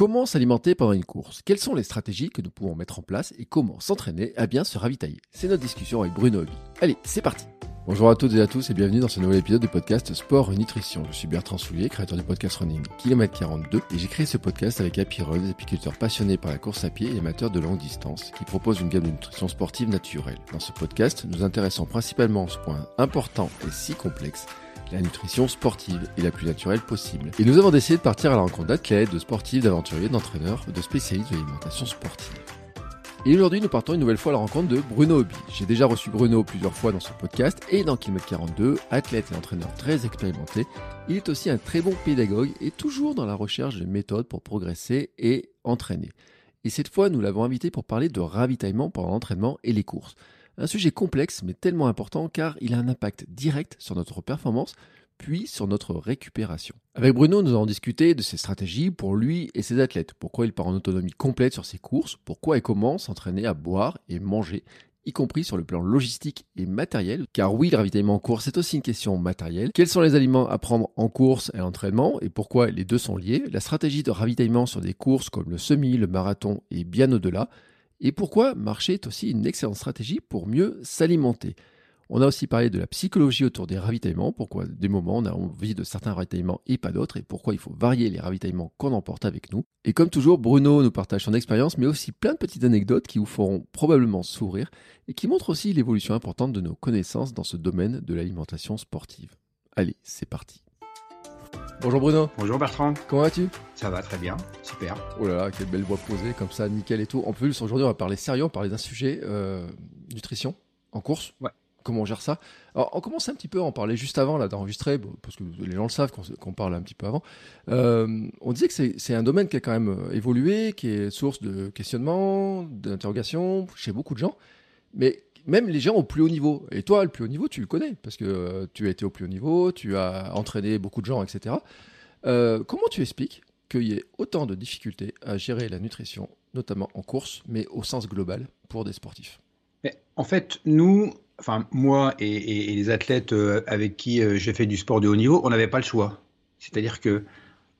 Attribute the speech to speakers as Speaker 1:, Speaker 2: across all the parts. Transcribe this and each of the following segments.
Speaker 1: Comment s'alimenter pendant une course? Quelles sont les stratégies que nous pouvons mettre en place et comment s'entraîner à bien se ravitailler? C'est notre discussion avec Bruno Hobby. Allez, c'est parti Bonjour à toutes et à tous et bienvenue dans ce nouvel épisode du podcast Sport et Nutrition. Je suis Bertrand Soulier, créateur du podcast Running Kilomètre 42 et j'ai créé ce podcast avec Happy Run, des apiculteurs par la course à pied et amateurs de longue distance qui proposent une gamme de nutrition sportive naturelle. Dans ce podcast, nous intéressons principalement à ce point important et si complexe la nutrition sportive et la plus naturelle possible. Et nous avons décidé de partir à la rencontre d'athlètes, de sportifs, d'aventuriers, d'entraîneurs, de spécialistes de l'alimentation sportive. Et aujourd'hui, nous partons une nouvelle fois à la rencontre de Bruno Hobby. J'ai déjà reçu Bruno plusieurs fois dans ce podcast et dans Kilomètre 42, athlète et entraîneur très expérimenté. Il est aussi un très bon pédagogue et toujours dans la recherche de méthodes pour progresser et entraîner. Et cette fois, nous l'avons invité pour parler de ravitaillement pendant l'entraînement et les courses. Un sujet complexe mais tellement important car il a un impact direct sur notre performance puis sur notre récupération. Avec Bruno, nous avons discuté de ses stratégies pour lui et ses athlètes, pourquoi il part en autonomie complète sur ses courses, pourquoi et comment s'entraîner à boire et manger, y compris sur le plan logistique et matériel, car oui, le ravitaillement en course, c'est aussi une question matérielle. Quels sont les aliments à prendre en course et à l'entraînement, et pourquoi les deux sont liés, la stratégie de ravitaillement sur des courses comme le semi, le marathon et bien au-delà, et pourquoi marcher est aussi une excellente stratégie pour mieux s'alimenter? On a aussi parlé de la psychologie autour des ravitaillements, pourquoi des moments on a envie de certains ravitaillements et pas d'autres, et pourquoi il faut varier les ravitaillements qu'on emporte avec nous. Et comme toujours, Bruno nous partage son expérience, mais aussi plein de petites anecdotes qui vous feront probablement sourire et qui montrent aussi l'évolution importante de nos connaissances dans ce domaine de l'alimentation sportive. Allez, c'est parti. Bonjour Bruno.
Speaker 2: Bonjour Bertrand.
Speaker 1: Comment vas-tu?
Speaker 2: Ça va très bien, super.
Speaker 1: Oh là là, quelle belle voix posée, comme ça, nickel et tout. En plus, aujourd'hui, on va parler sérieux, on va parler d'un sujet euh, nutrition en course.
Speaker 2: Ouais.
Speaker 1: Comment on gère ça? Alors, on commence un petit peu à en parler juste avant là d'enregistrer, parce que les gens le savent qu'on parle un petit peu avant. Euh, on disait que c'est un domaine qui a quand même euh, évolué, qui est source de questionnements, d'interrogations chez beaucoup de gens. Mais même les gens au plus haut niveau. Et toi, le plus haut niveau, tu le connais, parce que euh, tu as été au plus haut niveau, tu as entraîné beaucoup de gens, etc. Euh, comment tu expliques qu'il y ait autant de difficultés à gérer la nutrition, notamment en course, mais au sens global, pour des sportifs?
Speaker 2: Mais En fait, nous, enfin moi et, les athlètes euh, avec qui j'ai fait du sport de haut niveau, on n'avait pas le choix. C'est-à-dire que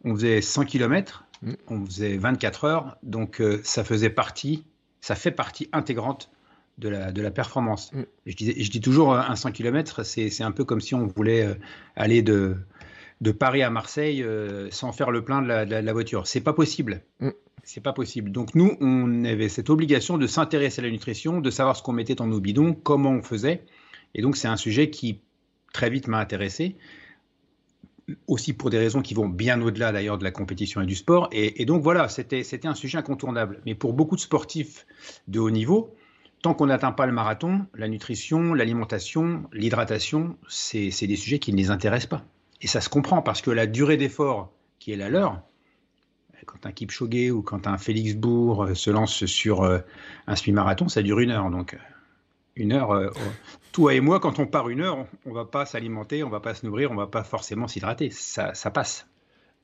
Speaker 2: on faisait 100 km, mm. on faisait 24 heures, donc ça faisait partie, ça fait partie intégrante de la, de la performance. Mm. Je, dis toujours, un 100 km, c'est un peu comme si on voulait euh, aller de, de Paris à Marseille euh, sans faire le plein de la, de la voiture. C'est pas possible. Mm. C'est pas possible. Donc nous, on avait cette obligation de s'intéresser à la nutrition, de savoir ce qu'on mettait dans nos bidons, comment on faisait. Et donc c'est un sujet qui très vite m'a intéressé, aussi pour des raisons qui vont bien au-delà d'ailleurs de la compétition et du sport. Et, et donc voilà, c'était un sujet incontournable. Mais pour beaucoup de sportifs de haut niveau, tant qu'on n'atteint pas le marathon, la nutrition, l'alimentation, l'hydratation, c'est des sujets qui ne les intéressent pas. Et ça se comprend parce que la durée d'effort qui est la leur, quand un Kipchoge ou quand un Félix Bourg euh, se lance sur euh, un semi-marathon, ça dure une heure. Donc, euh, une heure, toi et moi, quand on part une heure, on ne va pas s'alimenter, on ne va pas se nourrir, on ne va pas forcément s'hydrater. Ça, ça passe.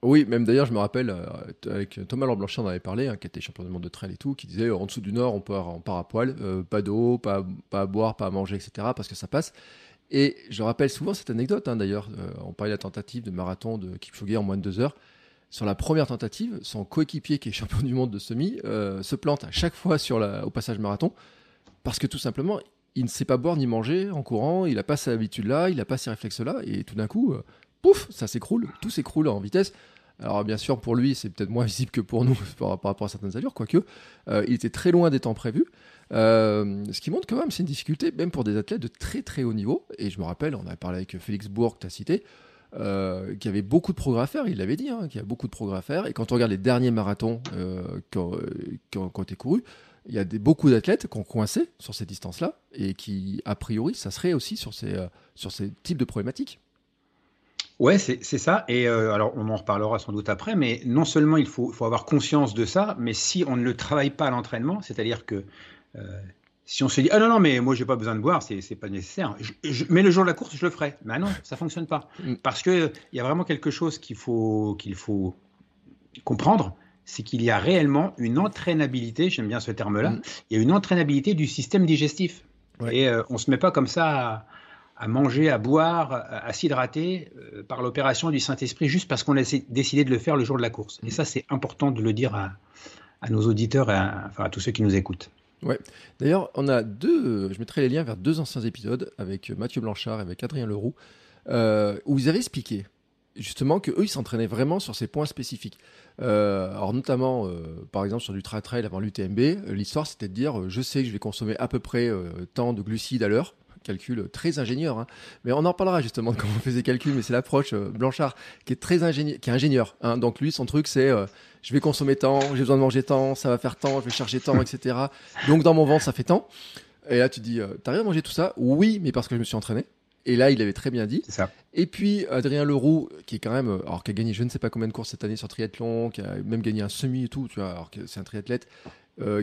Speaker 1: Oui, même d'ailleurs, je me rappelle, euh, avec Thomas Laurent Blanchet, on avait parlé, hein, qui était champion du monde de trail et tout, qui disait en dessous du Nord, on part, on part à poil, euh, pas d'eau, pas, à boire, pas à manger, etc., parce que ça passe. Et je rappelle souvent cette anecdote, hein, d'ailleurs, euh, on parlait de la tentative de marathon de Kipchoge en moins de deux heures. Sur la première tentative, son coéquipier, qui est champion du monde de semi, se plante à chaque fois au passage marathon, parce que tout simplement, il ne sait pas boire ni manger en courant, il n'a pas cette habitude-là, il n'a pas ces réflexes-là, et tout d'un coup, pouf, ça s'écroule, tout s'écroule en vitesse. Alors bien sûr, pour lui, c'est peut-être moins visible que pour nous par, rapport à certaines allures, quoique euh, il était très loin des temps prévus. Euh, ce qui montre quand même, c'est une difficulté, même pour des athlètes de très très haut niveau. Et je me rappelle, on avait parlé avec Félix Bourg, que tu as cité, euh, qui avait beaucoup de progrès à faire, il l'avait dit, hein, qu'il y a beaucoup de progrès à faire. Et quand on regarde les derniers marathons qui ont, été courus, il y a des, beaucoup d'athlètes qui ont coincé sur ces distances-là et qui, a priori, ça serait aussi sur ces, sur ces types de problématiques.
Speaker 2: Ouais, c'est ça. Et euh, alors, on en reparlera sans doute après, mais non seulement il faut, faut, avoir conscience de ça, mais si on ne le travaille pas à l'entraînement, c'est-à-dire que euh, si on se dit ah non non mais moi j'ai pas besoin de boire, c'est pas nécessaire. mais le jour de la course je le ferai. Mais non, ça fonctionne pas mm. parce que il y a vraiment quelque chose qu'il faut qu'il faut comprendre, c'est qu'il y a réellement une entraînabilité. J'aime bien ce terme-là. Mm. Il y a une entraînabilité du système digestif. Et euh, on se met pas comme ça. À, à manger, à boire, à, s'hydrater euh, par l'opération du Saint-Esprit, juste parce qu'on a décidé de le faire le jour de la course. Et ça, c'est important de le dire à, nos auditeurs et à, enfin, à tous ceux qui nous écoutent.
Speaker 1: Ouais. D'ailleurs, on a deux, je mettrai les liens vers deux anciens épisodes avec Mathieu Blanchard et avec Adrien Leroux, euh, où vous avez expliqué justement que eux ils s'entraînaient vraiment sur ces points spécifiques. Euh, alors notamment, par exemple sur du trail avant l'UTMB, l'histoire c'était de dire, je sais que je vais consommer à peu près tant de glucides à l'heure, calcul très ingénieur. Hein. Mais on en parlera justement de comment on faisait calcul, mais c'est l'approche euh, Blanchard qui est très ingénieur, qui est ingénieur. Hein. Donc lui, son truc, c'est euh, je vais consommer tant, j'ai besoin de manger tant, ça va faire tant, je vais charger tant, etc. Donc dans mon ventre, ça fait tant. Et là, tu dis, euh, t'as rien mangé tout ça? Oui, mais parce que je me suis entraîné. Et là, il avait très bien dit.
Speaker 2: Ça.
Speaker 1: Et puis Adrien Leroux, qui est quand même, alors qui a gagné je ne sais pas combien de courses cette année sur triathlon, qui a même gagné un semi et tout, tu vois, alors que c'est un triathlète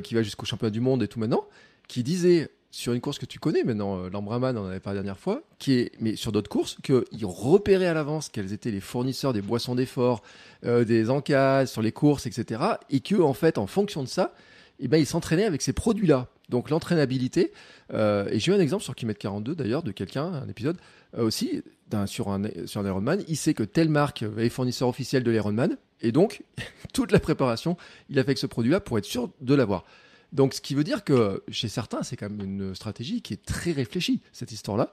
Speaker 1: qui va jusqu'au championnat du monde et tout maintenant, qui disait sur une course que tu connais maintenant, euh, l'Ambraman, on en avait parlé la dernière fois, qui est, mais sur d'autres courses, qu'ils repéraient à l'avance quels étaient les fournisseurs des boissons d'effort, euh, des encases sur les courses, etc. Et que, en fait, en fonction de ça, eh ben, ils s'entraînaient avec ces produits-là. Donc l'entraînabilité, euh, et j'ai eu un exemple sur Kimet 42 d'ailleurs, de quelqu'un, un épisode aussi, sur, un, sur un Ironman, il sait que telle marque est fournisseur officiel de l'Ironman, et donc toute la préparation, il a fait avec ce produit-là pour être sûr de l'avoir. Donc, ce qui veut dire que chez certains, c'est quand même une stratégie qui est très réfléchie, cette histoire-là.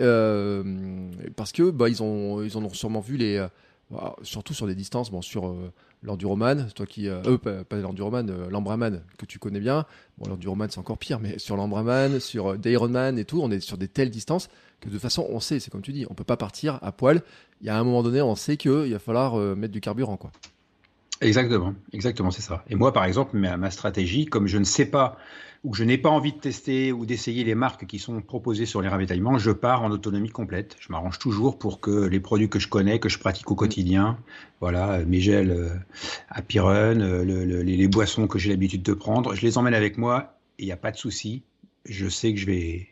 Speaker 1: Euh, parce que bah, ils, ont, ils en ont sûrement vu les. Euh, bah, surtout sur des distances, bon, sur euh, l'enduroman, toi qui. Euh, pas, pas l'enduroman, l'embraman, que tu connais bien. Bon, l'enduroman, c'est encore pire, mais sur l'embraman, sur Daironman et tout, on est sur des telles distances que de toute façon, on sait, c'est comme tu dis, on peut pas partir à poil. Il y a un moment donné, on sait qu'il va falloir mettre du carburant, quoi.
Speaker 2: Exactement, exactement, c'est ça. Et moi, par exemple, ma, ma, stratégie, comme je ne sais pas ou que je n'ai pas envie de tester ou d'essayer les marques qui sont proposées sur les ravitaillements, je pars en autonomie complète. Je m'arrange toujours pour que les produits que je connais, que je pratique au quotidien, voilà, mes gels euh, à Pyrone, euh, les, boissons que j'ai l'habitude de prendre, je les emmène avec moi et il n'y a pas de souci. Je sais que je vais,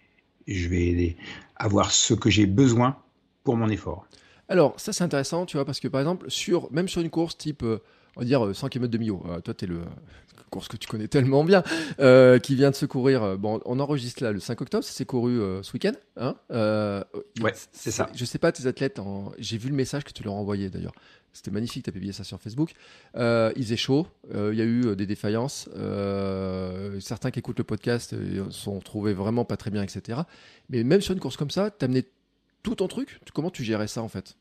Speaker 2: je vais avoir ce que j'ai besoin pour mon effort.
Speaker 1: Alors, ça c'est intéressant, tu vois, parce que par exemple, sur, même sur une course type euh, on va dire 100 km de Millau. Euh, toi, tu es le course que tu connais tellement bien, euh, qui vient de se courir. Euh, bon, on enregistre là le 5 octobre, ça s'est couru ce week-end. Hein
Speaker 2: ouais, c'est ça.
Speaker 1: Je sais pas, tes athlètes, j'ai vu le message que tu leur envoyé d'ailleurs. C'était magnifique, tu as publié ça sur Facebook. il faisait chaud, il y a eu des défaillances. certains qui écoutent le podcast sont trouvés vraiment pas très bien, etc. Mais même sur une course comme ça, tu amené tout ton truc? Comment tu gérais ça en fait?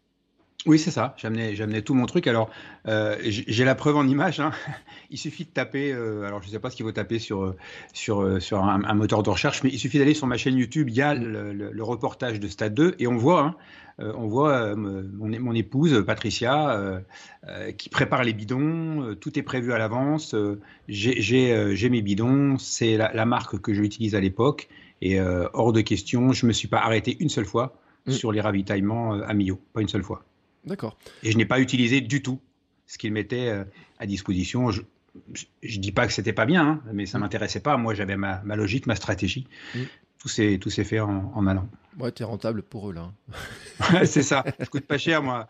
Speaker 2: Oui, c'est ça. J'amenais, tout mon truc. Alors, euh, j'ai la preuve en image. Hein. Il suffit de taper. Euh, alors, je ne sais pas ce qu'il faut taper sur sur euh, sur un, moteur de recherche, mais il suffit d'aller sur ma chaîne YouTube. Il y a le, reportage de Stade 2 et on voit, hein, on voit mon, mon, épouse Patricia qui prépare les bidons. tout est prévu à l'avance. j'ai mes bidons. C'est la, la, marque que j'utilise à l'époque et hors de question. Je me suis pas arrêté une seule fois mm. sur les ravitaillements à Millau, pas une seule fois.
Speaker 1: D'accord.
Speaker 2: Et je n'ai pas utilisé du tout ce qu'il mettait euh, à disposition. Je ne dis pas que c'était pas bien, hein, mais ça ne mm. m'intéressait pas. Moi, j'avais ma, logique, ma stratégie. Mm tout s'est tout fait en, en, allant.
Speaker 1: Ouais, es rentable pour eux là.
Speaker 2: Hein. c'est ça. Je coûte pas cher moi.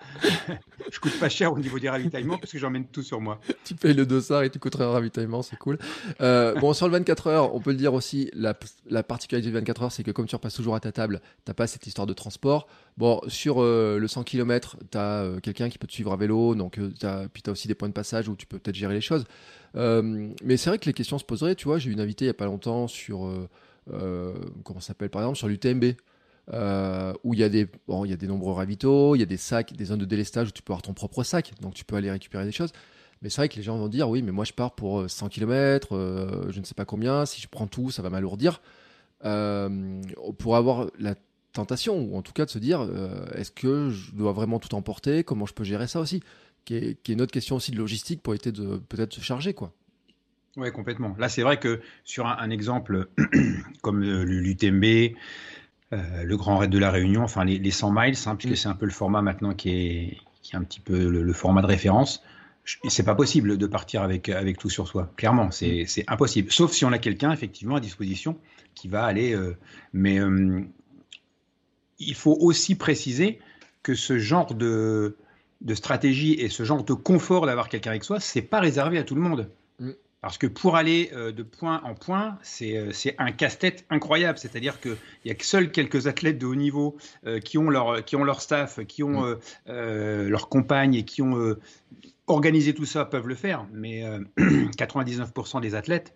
Speaker 2: Je coûte pas cher au niveau des ravitaillements parce que j'emmène tout sur moi.
Speaker 1: Tu payes le dossard et tu coûterais un ravitaillement, c'est cool. Euh, bon, sur le 24 heures, on peut le dire aussi. La, la particularité du 24 heures, c'est que comme tu repasses toujours à ta table, t'as pas cette histoire de transport. Bon, sur euh, le 100 km, tu as euh, quelqu'un qui peut te suivre à vélo, donc as, puis tu as aussi des points de passage où tu peux peut-être gérer les choses. mais c'est vrai que les questions se poseraient. Tu vois, j'ai eu une invitée il y a pas longtemps sur euh, comment s'appelle par exemple sur l'UTMB. Euh, où il y a des il y a des nombreux ravitaux, il y a des sacs, des zones de délestage où tu peux avoir ton propre sac, donc tu peux aller récupérer des choses. Mais c'est vrai que les gens vont dire oui, mais moi je pars pour 100 euh, km, je ne sais pas combien, si je prends tout, ça va m'alourdir. pour avoir la tentation, ou en tout cas de se dire est-ce que je dois vraiment tout emporter? Comment je peux gérer ça aussi? Qui est, qui une autre question aussi de logistique pour éviter de peut-être se charger quoi.
Speaker 2: Oui, complètement. Là, c'est vrai que sur un, exemple comme l'UTMB, euh, le Grand Raid de la Réunion, enfin les, 100 miles, hein, puisque mm. c'est un peu le format maintenant qui est, qui est un petit peu le, format de référence, c'est pas possible de partir avec, avec tout sur soi. Clairement, c'est mm. impossible. Sauf si on a quelqu'un effectivement à disposition qui va aller. Euh, mais euh, il faut aussi préciser que ce genre de, de stratégie et ce genre de confort d'avoir quelqu'un avec soi, c'est pas réservé à tout le monde. Mm. Parce que pour aller euh, de point en point, c'est un casse-tête incroyable. C'est-à-dire qu'il y a que seuls quelques athlètes de haut niveau qui, ont leur, qui ont leur staff, qui ont mm. leurs compagnes et qui ont organisé tout ça peuvent le faire. Mais 99% des athlètes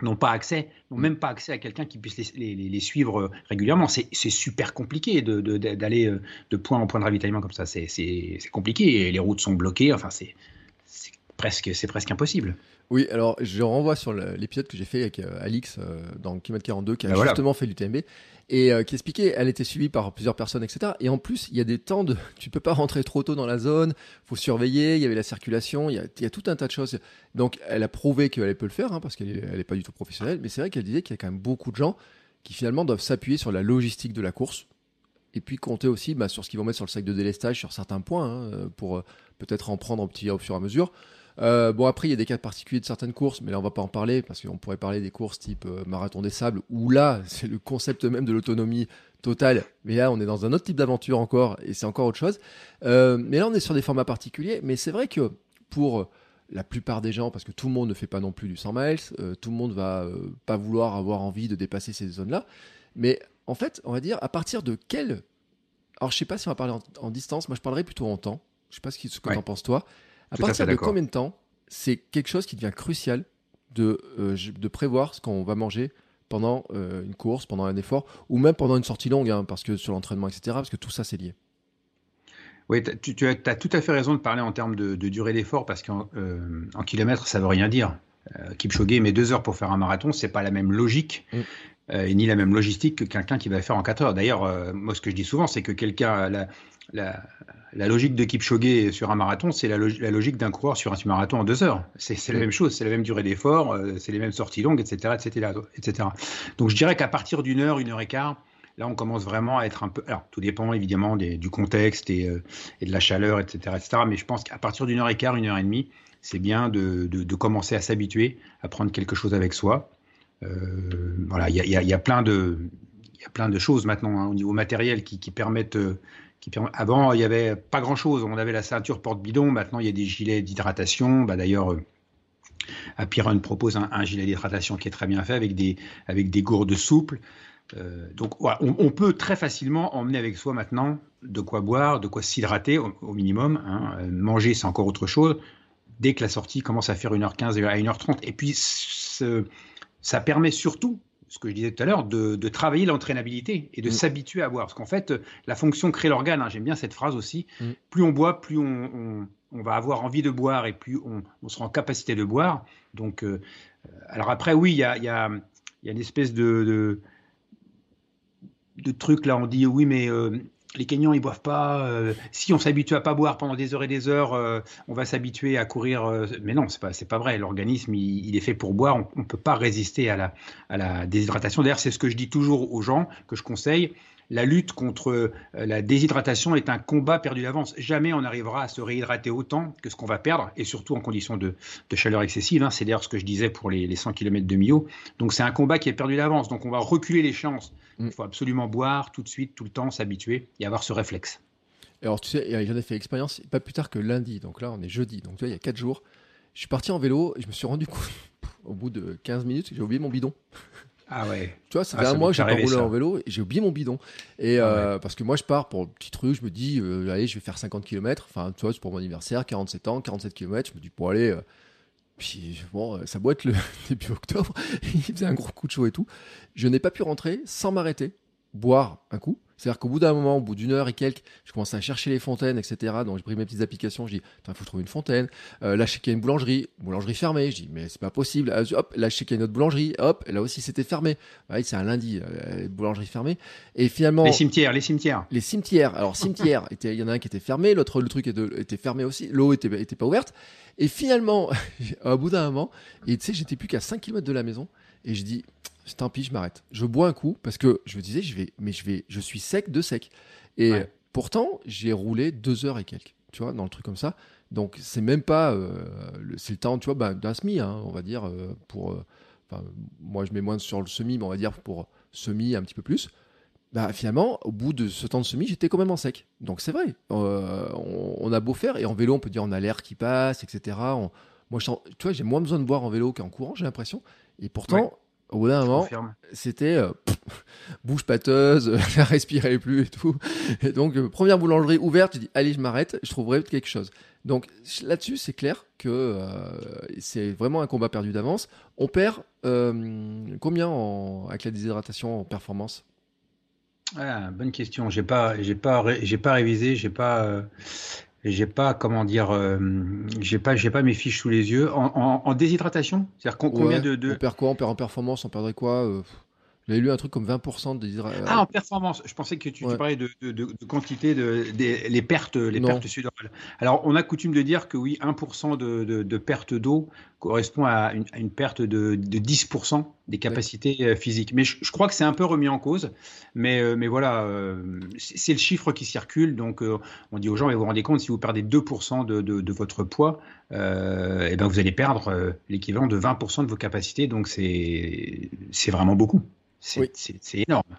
Speaker 2: n'ont pas accès, n'ont même pas accès à quelqu'un qui puisse les, suivre régulièrement. C'est super compliqué d'aller de, de, point en point de ravitaillement comme ça. C'est compliqué. Et les routes sont bloquées. Enfin, c'est presque, presque impossible.
Speaker 1: Oui, alors je renvoie sur l'épisode que j'ai fait avec euh, Alix euh, dans Kilomètre 42 qui a ben justement fait l'UTMB et euh, qui expliquait elle était suivie par plusieurs personnes, etc. Et en plus, il y a des temps de. Tu peux pas rentrer trop tôt dans la zone, faut surveiller, il y avait la circulation, il y a, tout un tas de choses. Donc elle a prouvé qu'elle peut le faire hein, parce qu'elle n'est est pas du tout professionnelle, mais c'est vrai qu'elle disait qu'il y a quand même beaucoup de gens qui finalement doivent s'appuyer sur la logistique de la course et puis compter aussi bah, sur ce qu'ils vont mettre sur le sac de délestage sur certains points hein, pour peut-être en prendre un petit au fur et à mesure. Euh, bon, après, il y a des cas particuliers de certaines courses, mais là, on va pas en parler parce qu'on pourrait parler des courses type euh, marathon des sables, où là, c'est le concept même de l'autonomie totale. Mais là, on est dans un autre type d'aventure encore, et c'est encore autre chose. Euh, mais là, on est sur des formats particuliers. Mais c'est vrai que pour la plupart des gens, parce que tout le monde ne fait pas non plus du 100 miles, tout le monde va pas vouloir avoir envie de dépasser ces zones-là. Mais en fait, on va dire, à partir de quel. Alors, je sais pas si on va parler en, distance, moi je parlerai plutôt en temps. Je sais pas ce que, ce que tu en penses toi. À partir de combien de temps c'est quelque chose qui devient crucial de, euh, de prévoir ce qu'on va manger pendant euh, une course, pendant un effort, ou même pendant une sortie longue, hein, parce que sur l'entraînement, etc., parce que tout ça, c'est lié.
Speaker 2: Oui, tu, as, tout à fait raison de parler en termes de, durée d'effort, parce qu'en euh, kilomètres, ça veut rien dire. Kipchoge met deux heures pour faire un marathon, c'est pas la même logique. Mm. et ni la même logistique que quelqu'un qui va faire en 4 heures. D'ailleurs, moi, ce que je dis souvent, c'est que quelqu'un, la, la, la logique de Kipchoge sur un marathon, c'est la, logique d'un coureur sur un marathon en deux heures. C'est la même chose, c'est la même durée d'effort, euh, c'est les mêmes sorties longues, etc., etc., etc. Donc je dirais qu'à partir d'une heure, une heure et quart, là on commence vraiment à être un peu. Alors tout dépend évidemment du contexte euh, et, de la chaleur, etc., etc. Mais je pense qu'à partir d'une heure et quart, une heure et demie, c'est bien de, commencer à s'habituer à prendre quelque chose avec soi. Euh, voilà, il y a, plein de il y a plein de choses maintenant hein, au niveau matériel qui, permettent avant, il n'y avait pas grand-chose. On avait la ceinture porte-bidon. Maintenant, il y a des gilets d'hydratation. Bah, D'ailleurs, euh, propose un, gilet d'hydratation qui est très bien fait avec des, avec des gourdes souples. Euh, donc, on, peut très facilement emmener avec soi maintenant de quoi boire, de quoi s'hydrater au, minimum. Hein. Euh, manger, c'est encore autre chose. Dès que la sortie commence à faire 1h15 à 1h30. Et puis, ça permet surtout ce que je disais tout à l'heure, de, travailler l'entraînabilité et de mm. s'habituer à boire. Parce qu'en fait, la fonction crée l'organe, hein, j'aime bien cette phrase aussi. Mm. Plus on boit, plus on, va avoir envie de boire et plus on, sera en capacité de boire. Donc, euh, alors après, oui, il y a, une espèce de, de, truc là, on dit oui, mais euh, les Kenyans, ils boivent pas. Euh, si on s'habitue à pas boire pendant des heures et des heures, euh, on va s'habituer à courir. Euh, mais non, c'est pas, c'est pas vrai. L'organisme, il, est fait pour boire. On, ne peut pas résister à la, à la déshydratation. D'ailleurs, c'est ce que je dis toujours aux gens que je conseille la lutte contre euh, la déshydratation est un combat perdu d'avance. Jamais on n'arrivera à se réhydrater autant que ce qu'on va perdre, et surtout en conditions de, chaleur excessive. Hein. C'est d'ailleurs ce que je disais pour les, 100 km de Millau. Donc c'est un combat qui est perdu d'avance. Donc on va reculer les chances. Mm. Il faut absolument boire tout de suite, tout le temps, s'habituer et avoir ce réflexe.
Speaker 1: Alors tu sais, j'en ai fait l'expérience pas plus tard que lundi. Donc là, on est jeudi. Donc tu vois, il y a 4 jours. Je suis parti en vélo et je me suis rendu compte, au bout de 15 minutes, j'ai oublié mon bidon.
Speaker 2: Ah ouais.
Speaker 1: Tu vois, ça fait ah, un mois que j'ai pas roulé en vélo et j'ai oublié mon bidon. Et ah euh, parce que moi, je pars pour un petit truc, je me dis, euh, allez, je vais faire 50 km. Enfin, tu vois, c'est pour mon anniversaire, 47 ans, 47 km. Je me dis, pour aller. Euh, puis bon, ça doit être le début octobre. il faisait un gros coup de chaud et tout. Je n'ai pas pu rentrer sans m'arrêter, boire un coup. C'est-à-dire qu'au bout d'un moment, au bout d'une heure et quelques, je commençais à chercher les fontaines, etc. Donc j'ai pris mes petites applications, je dis, il faut trouver une fontaine. Euh, là, je sais qu'il y a une boulangerie, boulangerie fermée. Je dis, mais c'est pas possible. Euh, hop, là, je sais qu'il y a une autre boulangerie. Hop, là aussi, c'était fermé. Ouais, c'est un lundi, euh, boulangerie fermée. Et finalement.
Speaker 2: Les cimetières, les cimetières.
Speaker 1: Les cimetières. Alors, cimetières, il y en a un qui était fermé, l'autre, le truc était, fermé aussi. L'eau était, était pas ouverte. Et finalement, au bout d'un moment, et tu sais, j'étais plus qu'à 5 km de la maison. Et je dis, tant pis, je m'arrête. Je bois un coup parce que je me disais, je vais, mais je vais, je suis sec de sec. Et pourtant, j'ai roulé deux heures et quelques, tu vois, dans le truc comme ça. Donc, c'est même pas, euh, c'est le temps, tu vois, bah, d'un semi, hein, on va dire, euh, pour, euh, moi, je mets moins sur le semi, mais on va dire pour semi un petit peu plus. Bah, finalement, au bout de ce temps de semi, j'étais quand même en sec. Donc, c'est vrai, on, a beau faire, et en vélo, on peut dire on a l'air qui passe, etc. Moi, je, tu vois, j'ai moins besoin de boire en vélo qu'en courant, j'ai l'impression. Et pourtant, au bout d'un moment, c'était euh, bouche pâteuse, respirait plus et tout. Et donc, euh, première boulangerie ouverte, je dis, allez, je m'arrête, je trouverai quelque chose. Donc là-dessus, c'est clair que euh, c'est vraiment un combat perdu d'avance. On perd combien en, avec la déshydratation en performance?
Speaker 2: Ah, Bonne question. J'ai pas, j'ai pas, j'ai pas révisé, j'ai pas, j'ai pas comment dire, euh, j'ai pas, j'ai pas mes fiches sous les yeux. En, déshydratation, c'est-à-dire combien de, de,
Speaker 1: On perd quoi? On perd en performance, on perdrait quoi? Euh, j'avais lu un truc comme 20% de
Speaker 2: Ah, en performance. Je pensais que tu, parlais de, quantité de, les pertes, les pertes sudorales. Alors, on a coutume de dire que oui, 1% de, perte d'eau correspond à une, perte de, 10% des capacités euh, physiques. Mais je, crois que c'est un peu remis en cause. Mais, euh, mais voilà, euh, c'est le chiffre qui circule. Donc, on dit aux gens, mais vous vous rendez compte, si vous perdez 2% de, votre poids, et eh ben vous allez perdre l'équivalent de 20% de vos capacités. Donc, c'est vraiment beaucoup. C'est énorme.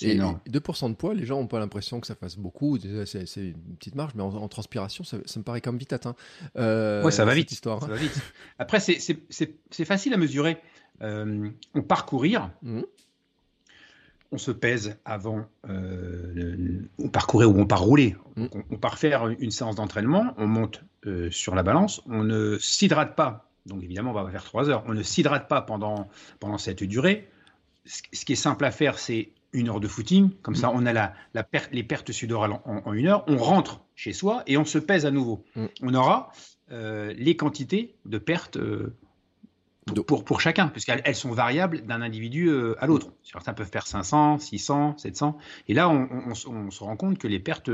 Speaker 1: Et 2% de poids, les gens n'ont pas l'impression que ça fasse beaucoup. C'est une petite marge, mais en, transpiration, ça, me paraît comme vite atteint.
Speaker 2: Euh, ça va vite. Histoire. Ça va vite. Après, c'est facile à mesurer. Euh, on part courir, mmh. on se pèse avant, euh, on part courir ou on part rouler. Mmh. On, part faire une séance d'entraînement, on monte sur la balance, on ne s'hydrate pas. Donc évidemment, on va faire 3 heures. On ne s'hydrate pas pendant, pendant cette durée ce qui est simple à faire, c'est une heure de footing. Comme ça, mm. on a la, les pertes sudorales en, une heure. On rentre chez soi et on se pèse à nouveau. Mm. On aura euh, les quantités de pertes euh, pour, pour, chacun, puisqu'elles sont variables d'un individu euh, à l'autre. Certains peuvent faire 500, 600, 700. Et là, on, se rend compte que les pertes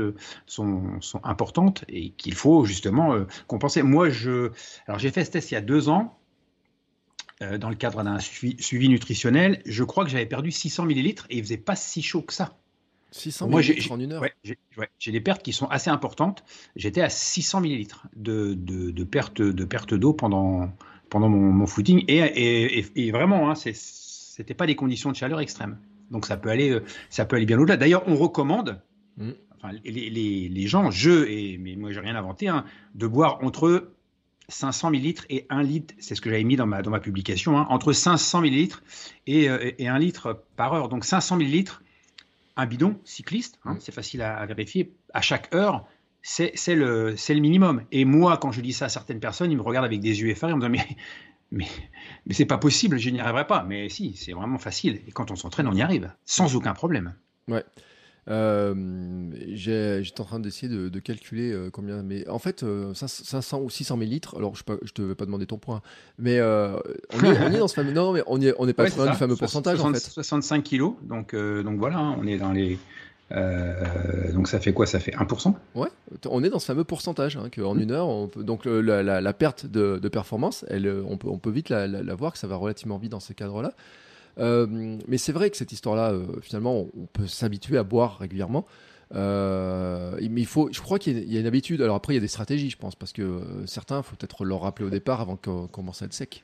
Speaker 2: sont, sont importantes et qu'il faut justement compenser. Moi, je, alors j'ai fait ce test il y a deux ans. Euh, dans le cadre d'un suivi, nutritionnel, je crois que j'avais perdu 600 millilitres et il faisait pas si chaud que ça.
Speaker 1: 600 millilitres en une heure
Speaker 2: J'ai des pertes qui sont assez importantes. J'étais à 600 millilitres de, de, de perte de perte d'eau pendant, pendant mon, footing. Et, et, vraiment, hein, c'était pas des conditions de chaleur extrêmes. Donc ça peut aller, ça peut aller bien au-delà. D'ailleurs, on recommande, mm. enfin, les, les, les, gens, je, et, mais moi j'ai rien inventé, hein, de boire entre 500 millilitres et 1 litre, c'est ce que j'avais mis dans ma, dans ma publication, hein, entre 500 millilitres et, euh, et, 1 litre par heure. Donc 500 millilitres, un bidon cycliste, hein, c'est facile à, vérifier, à chaque heure, c'est le, le minimum. Et moi, quand je dis ça à certaines personnes, ils me regardent avec des yeux effarés en me disant mais, mais, mais c'est pas possible, je n'y arriverai pas. Mais si, c'est vraiment facile. Et quand on s'entraîne, on y arrive, sans aucun problème.
Speaker 1: Ouais. Euh, J'étais en train d'essayer de, calculer euh, combien. Mais en fait, 500 euh, ou 600 millilitres. Alors, je ne te vais pas demander ton point. Mais on, est, dans ce fameux. Non, mais on n'est on est pas très loin du fameux pourcentage. en fait.
Speaker 2: 65 kilos. Donc, donc voilà, hein, on est dans les. donc ça fait quoi? Ça fait 1%
Speaker 1: Ouais, on est dans ce fameux pourcentage hein, qu'en une heure, on peut, donc la, la, perte de, de, performance, elle, on, peut, on peut vite la, la, voir, que ça va relativement vite dans ces cadres-là. Euh, mais c'est vrai que cette histoire-là, euh, finalement, on, peut s'habituer à boire régulièrement. Euh, mais il faut, je crois qu'il y, a une habitude. Alors après, il y a des stratégies, je pense, parce que certains, il faut peut-être leur rappeler au départ avant qu'on commence à être sec.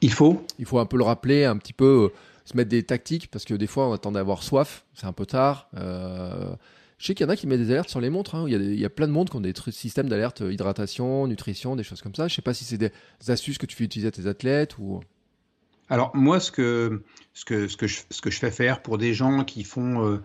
Speaker 2: Il faut
Speaker 1: Il faut un peu le rappeler, un petit peu se mettre des tactiques, parce que des fois, on attend d'avoir soif, c'est un peu tard. je sais qu'il y en a qui mettent des alertes sur les montres. Hein. Il, y a il, y a plein de montres qui ont des systèmes d'alerte hydratation, nutrition, des choses comme ça. Je sais pas si c'est des astuces que tu fais utiliser à tes athlètes ou.
Speaker 2: Alors moi, ce que, ce, que, ce, que je, ce que je fais faire pour des gens qui font euh,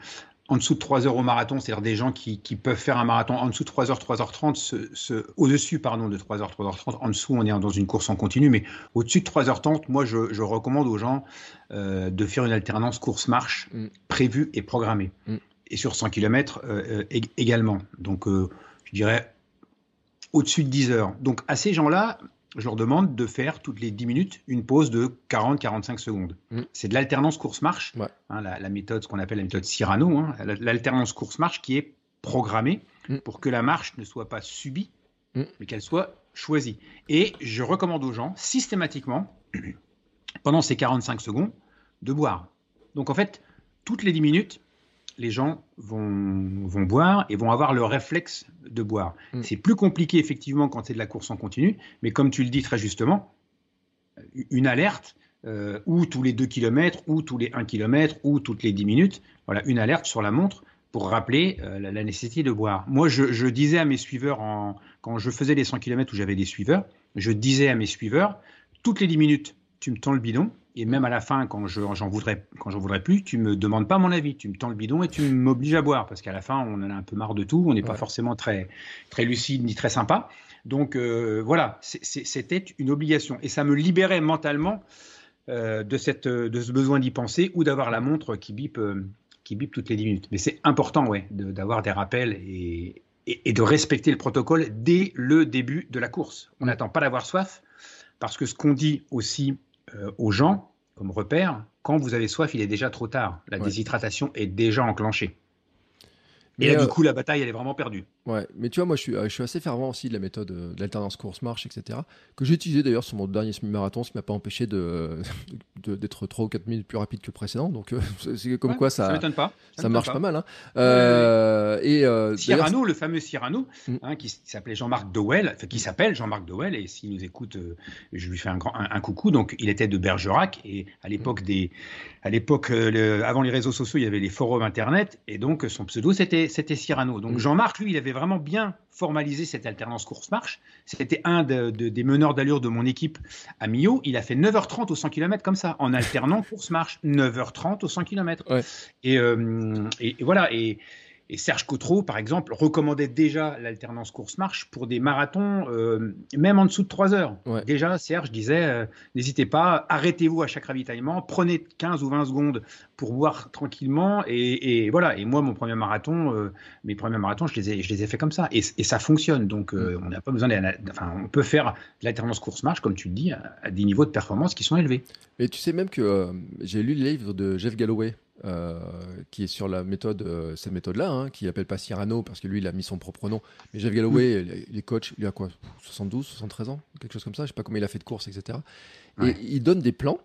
Speaker 2: en dessous de 3 heures au marathon, c'est-à-dire des gens qui, qui, peuvent faire un marathon en dessous de 3 heures, 3h30, ce, ce, au-dessus pardon, de 3 heures, 3h30, en dessous on est dans une course en continu, mais au-dessus de 3h30, moi je, je recommande aux gens euh, de faire une alternance course-marche mm. prévue et programmée. Mm. Et sur 100 km euh, également. Donc je dirais au-dessus de 10 heures. Donc à ces gens-là, je leur demande de faire toutes les 10 minutes une pause de 40-45 secondes. Mm. C'est de l'alternance course-marche, hein, la, méthode, ce qu'on appelle la méthode Cyrano, hein, l'alternance course-marche qui est programmée mm. pour que la marche ne soit pas subie, mm. mais qu'elle soit choisie. Et je recommande aux gens systématiquement, pendant ces 45 secondes, de boire. Donc en fait, toutes les 10 minutes, les gens vont, vont boire et vont avoir le réflexe de boire. Mm. C'est plus compliqué effectivement quand c'est de la course en continu, mais comme tu le dis très justement, une alerte, euh, ou tous les 2 km, ou tous les 1 km, ou toutes les 10 minutes, voilà, une alerte sur la montre pour rappeler la, nécessité de boire. Moi, je, disais à mes suiveurs, en, quand je faisais les 100 km où j'avais des suiveurs, je disais à mes suiveurs, toutes les 10 minutes, tu me tends le bidon, et même à la fin, quand j'en voudrais, quand j'en voudrais plus, tu me demandes pas mon avis, tu me tends le bidon et tu m'obliges à boire, parce qu'à la fin, on en a un peu marre de tout, on n'est pas forcément très, très lucide ni très sympa. Donc euh, voilà, c'était une obligation, et ça me libérait mentalement euh, de, cette, de ce besoin d'y penser ou d'avoir la montre qui bip, euh, qui bip toutes les 10 minutes. Mais c'est important, ouais, d'avoir des rappels et, et, de respecter le protocole dès le début de la course. On n'attend pas d'avoir soif, parce que ce qu'on dit aussi euh, aux gens comme repère, quand vous avez soif, il est déjà trop tard. La déshydratation est déjà enclenchée. Et là, du euh, coup, la bataille, elle est vraiment perdue.
Speaker 1: Ouais, mais tu vois, moi, je suis, euh, je suis assez fervent aussi de la méthode euh, de l'alternance course-marche, etc., que j'ai utilisé d'ailleurs sur mon dernier semi-marathon, ce qui m'a pas empêché de, d'être 3 ou 4 minutes plus rapide que le précédent. Donc, c'est comme quoi ça,
Speaker 2: ça, pas.
Speaker 1: ça, marche pas, mal. Hein.
Speaker 2: et, Cyrano, le fameux Cyrano, mm. hein, qui, s'appelait Jean-Marc Dowell, enfin, qui s'appelle Jean-Marc Dowell, et s'il nous écoute, je lui fais un, grand, un, coucou. Donc, il était de Bergerac, et à l'époque, mm. des, à l'époque avant les réseaux sociaux, il y avait les forums Internet, et donc son pseudo, c'était c'était Cyrano. Donc mm. Jean-Marc, lui, il avait vraiment bien formalisé cette alternance course-marche. C'était un des meneurs d'allure de mon équipe à Millau. Il a fait 9h30 au 100 km comme ça, en alternant course-marche. 9h30 au 100 km. Euh, et, et, voilà. Et, et Serge Cotreau, par exemple, recommandait déjà l'alternance course-marche pour des marathons, euh, même en dessous de 3 heures. Déjà, Serge disait, euh, n'hésitez pas, arrêtez-vous à chaque ravitaillement, prenez 15 ou 20 secondes pour boire tranquillement. Et, voilà. Et moi, mon premier marathon, euh, mes premiers marathons, je les ai, je les ai fait comme ça. Et, ça fonctionne. Donc, mm. on n'a pas besoin enfin, on peut faire l'alternance course-marche, comme tu le dis, à, des niveaux de performance qui sont élevés.
Speaker 1: Et tu sais même que j'ai lu le livre de Jeff Galloway. Euh, qui est sur la méthode, euh, cette méthode-là, hein, qui appelle pas Cyrano parce que lui, il a mis son propre nom. Mais Jeff Galloway, mm. les, coachs, il a quoi 72, 73 ans Quelque chose comme ça. Je sais pas combien il a fait de courses, etc. Et il donne des plans,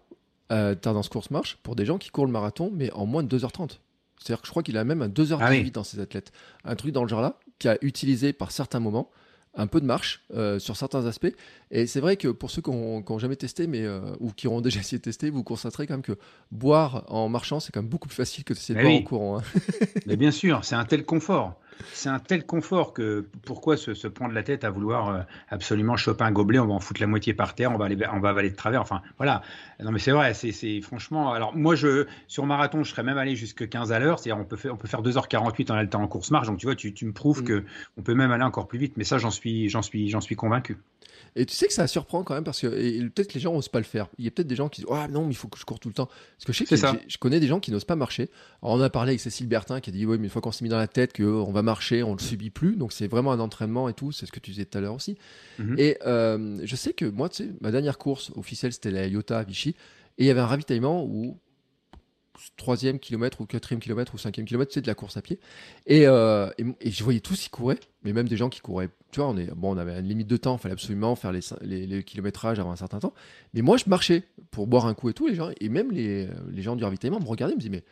Speaker 1: euh, tendance course-marche, pour des gens qui courent le marathon, mais en moins de 2h30. C'est-à-dire que je crois qu'il a même un 2h18 ah dans ses athlètes. Un truc dans le genre-là, qui a utilisé par certains moments un peu de marche euh, sur certains aspects. Et c'est vrai que pour ceux qui n'ont jamais testé, mais, euh, ou qui auront déjà essayé de tester, vous constaterez quand même que boire en marchant, c'est quand même beaucoup plus facile que d'essayer de boire en courant. Hein.
Speaker 2: mais bien sûr, c'est un tel confort. C'est un tel confort que pourquoi se, prendre la tête à vouloir euh, absolument choper un gobelet, on va en foutre la moitié par terre, on va, aller, on va avaler de travers. Enfin, voilà. Non, mais c'est vrai, c'est franchement. Alors, moi, je, sur marathon, je serais même allé jusqu'à 15 à l'heure. C'est-à-dire, on peut, faire, on peut faire 2h48 en temps en course marche. Donc, tu vois, tu, tu me prouves mm. que on peut même aller encore plus vite. Mais ça, j'en suis, suis, suis convaincu.
Speaker 1: Et tu sais que ça surprend quand même parce que peut-être les gens n'osent pas le faire. Il y a peut-être des gens qui disent Ah non, mais il faut que je cours tout le temps. Parce que je sais que je connais des gens qui n'osent pas marcher. Alors, on a parlé avec Cécile Bertin qui a dit Oui, mais une fois qu'on s'est mis dans la tête qu'on va marcher, on ne le subit plus. Donc c'est vraiment un entraînement et tout. C'est ce que tu disais tout à l'heure aussi. Mhm. Et euh, je sais que moi, tu sais, ma dernière course officielle, c'était la Iota à Vichy. Et il y avait un ravitaillement où troisième kilomètre ou quatrième kilomètre ou cinquième kilomètre, c'est de la course à pied. Euh, et, je voyais tous qui couraient, mais même des gens qui couraient. Tu vois, on, est, bon, on avait une limite de temps, il fallait absolument faire les, les, kilométrages avant un certain temps. Mais moi, je marchais pour boire un coup et tout, les gens, et même les, les gens du ravitaillement me regardaient, me disaient, mais,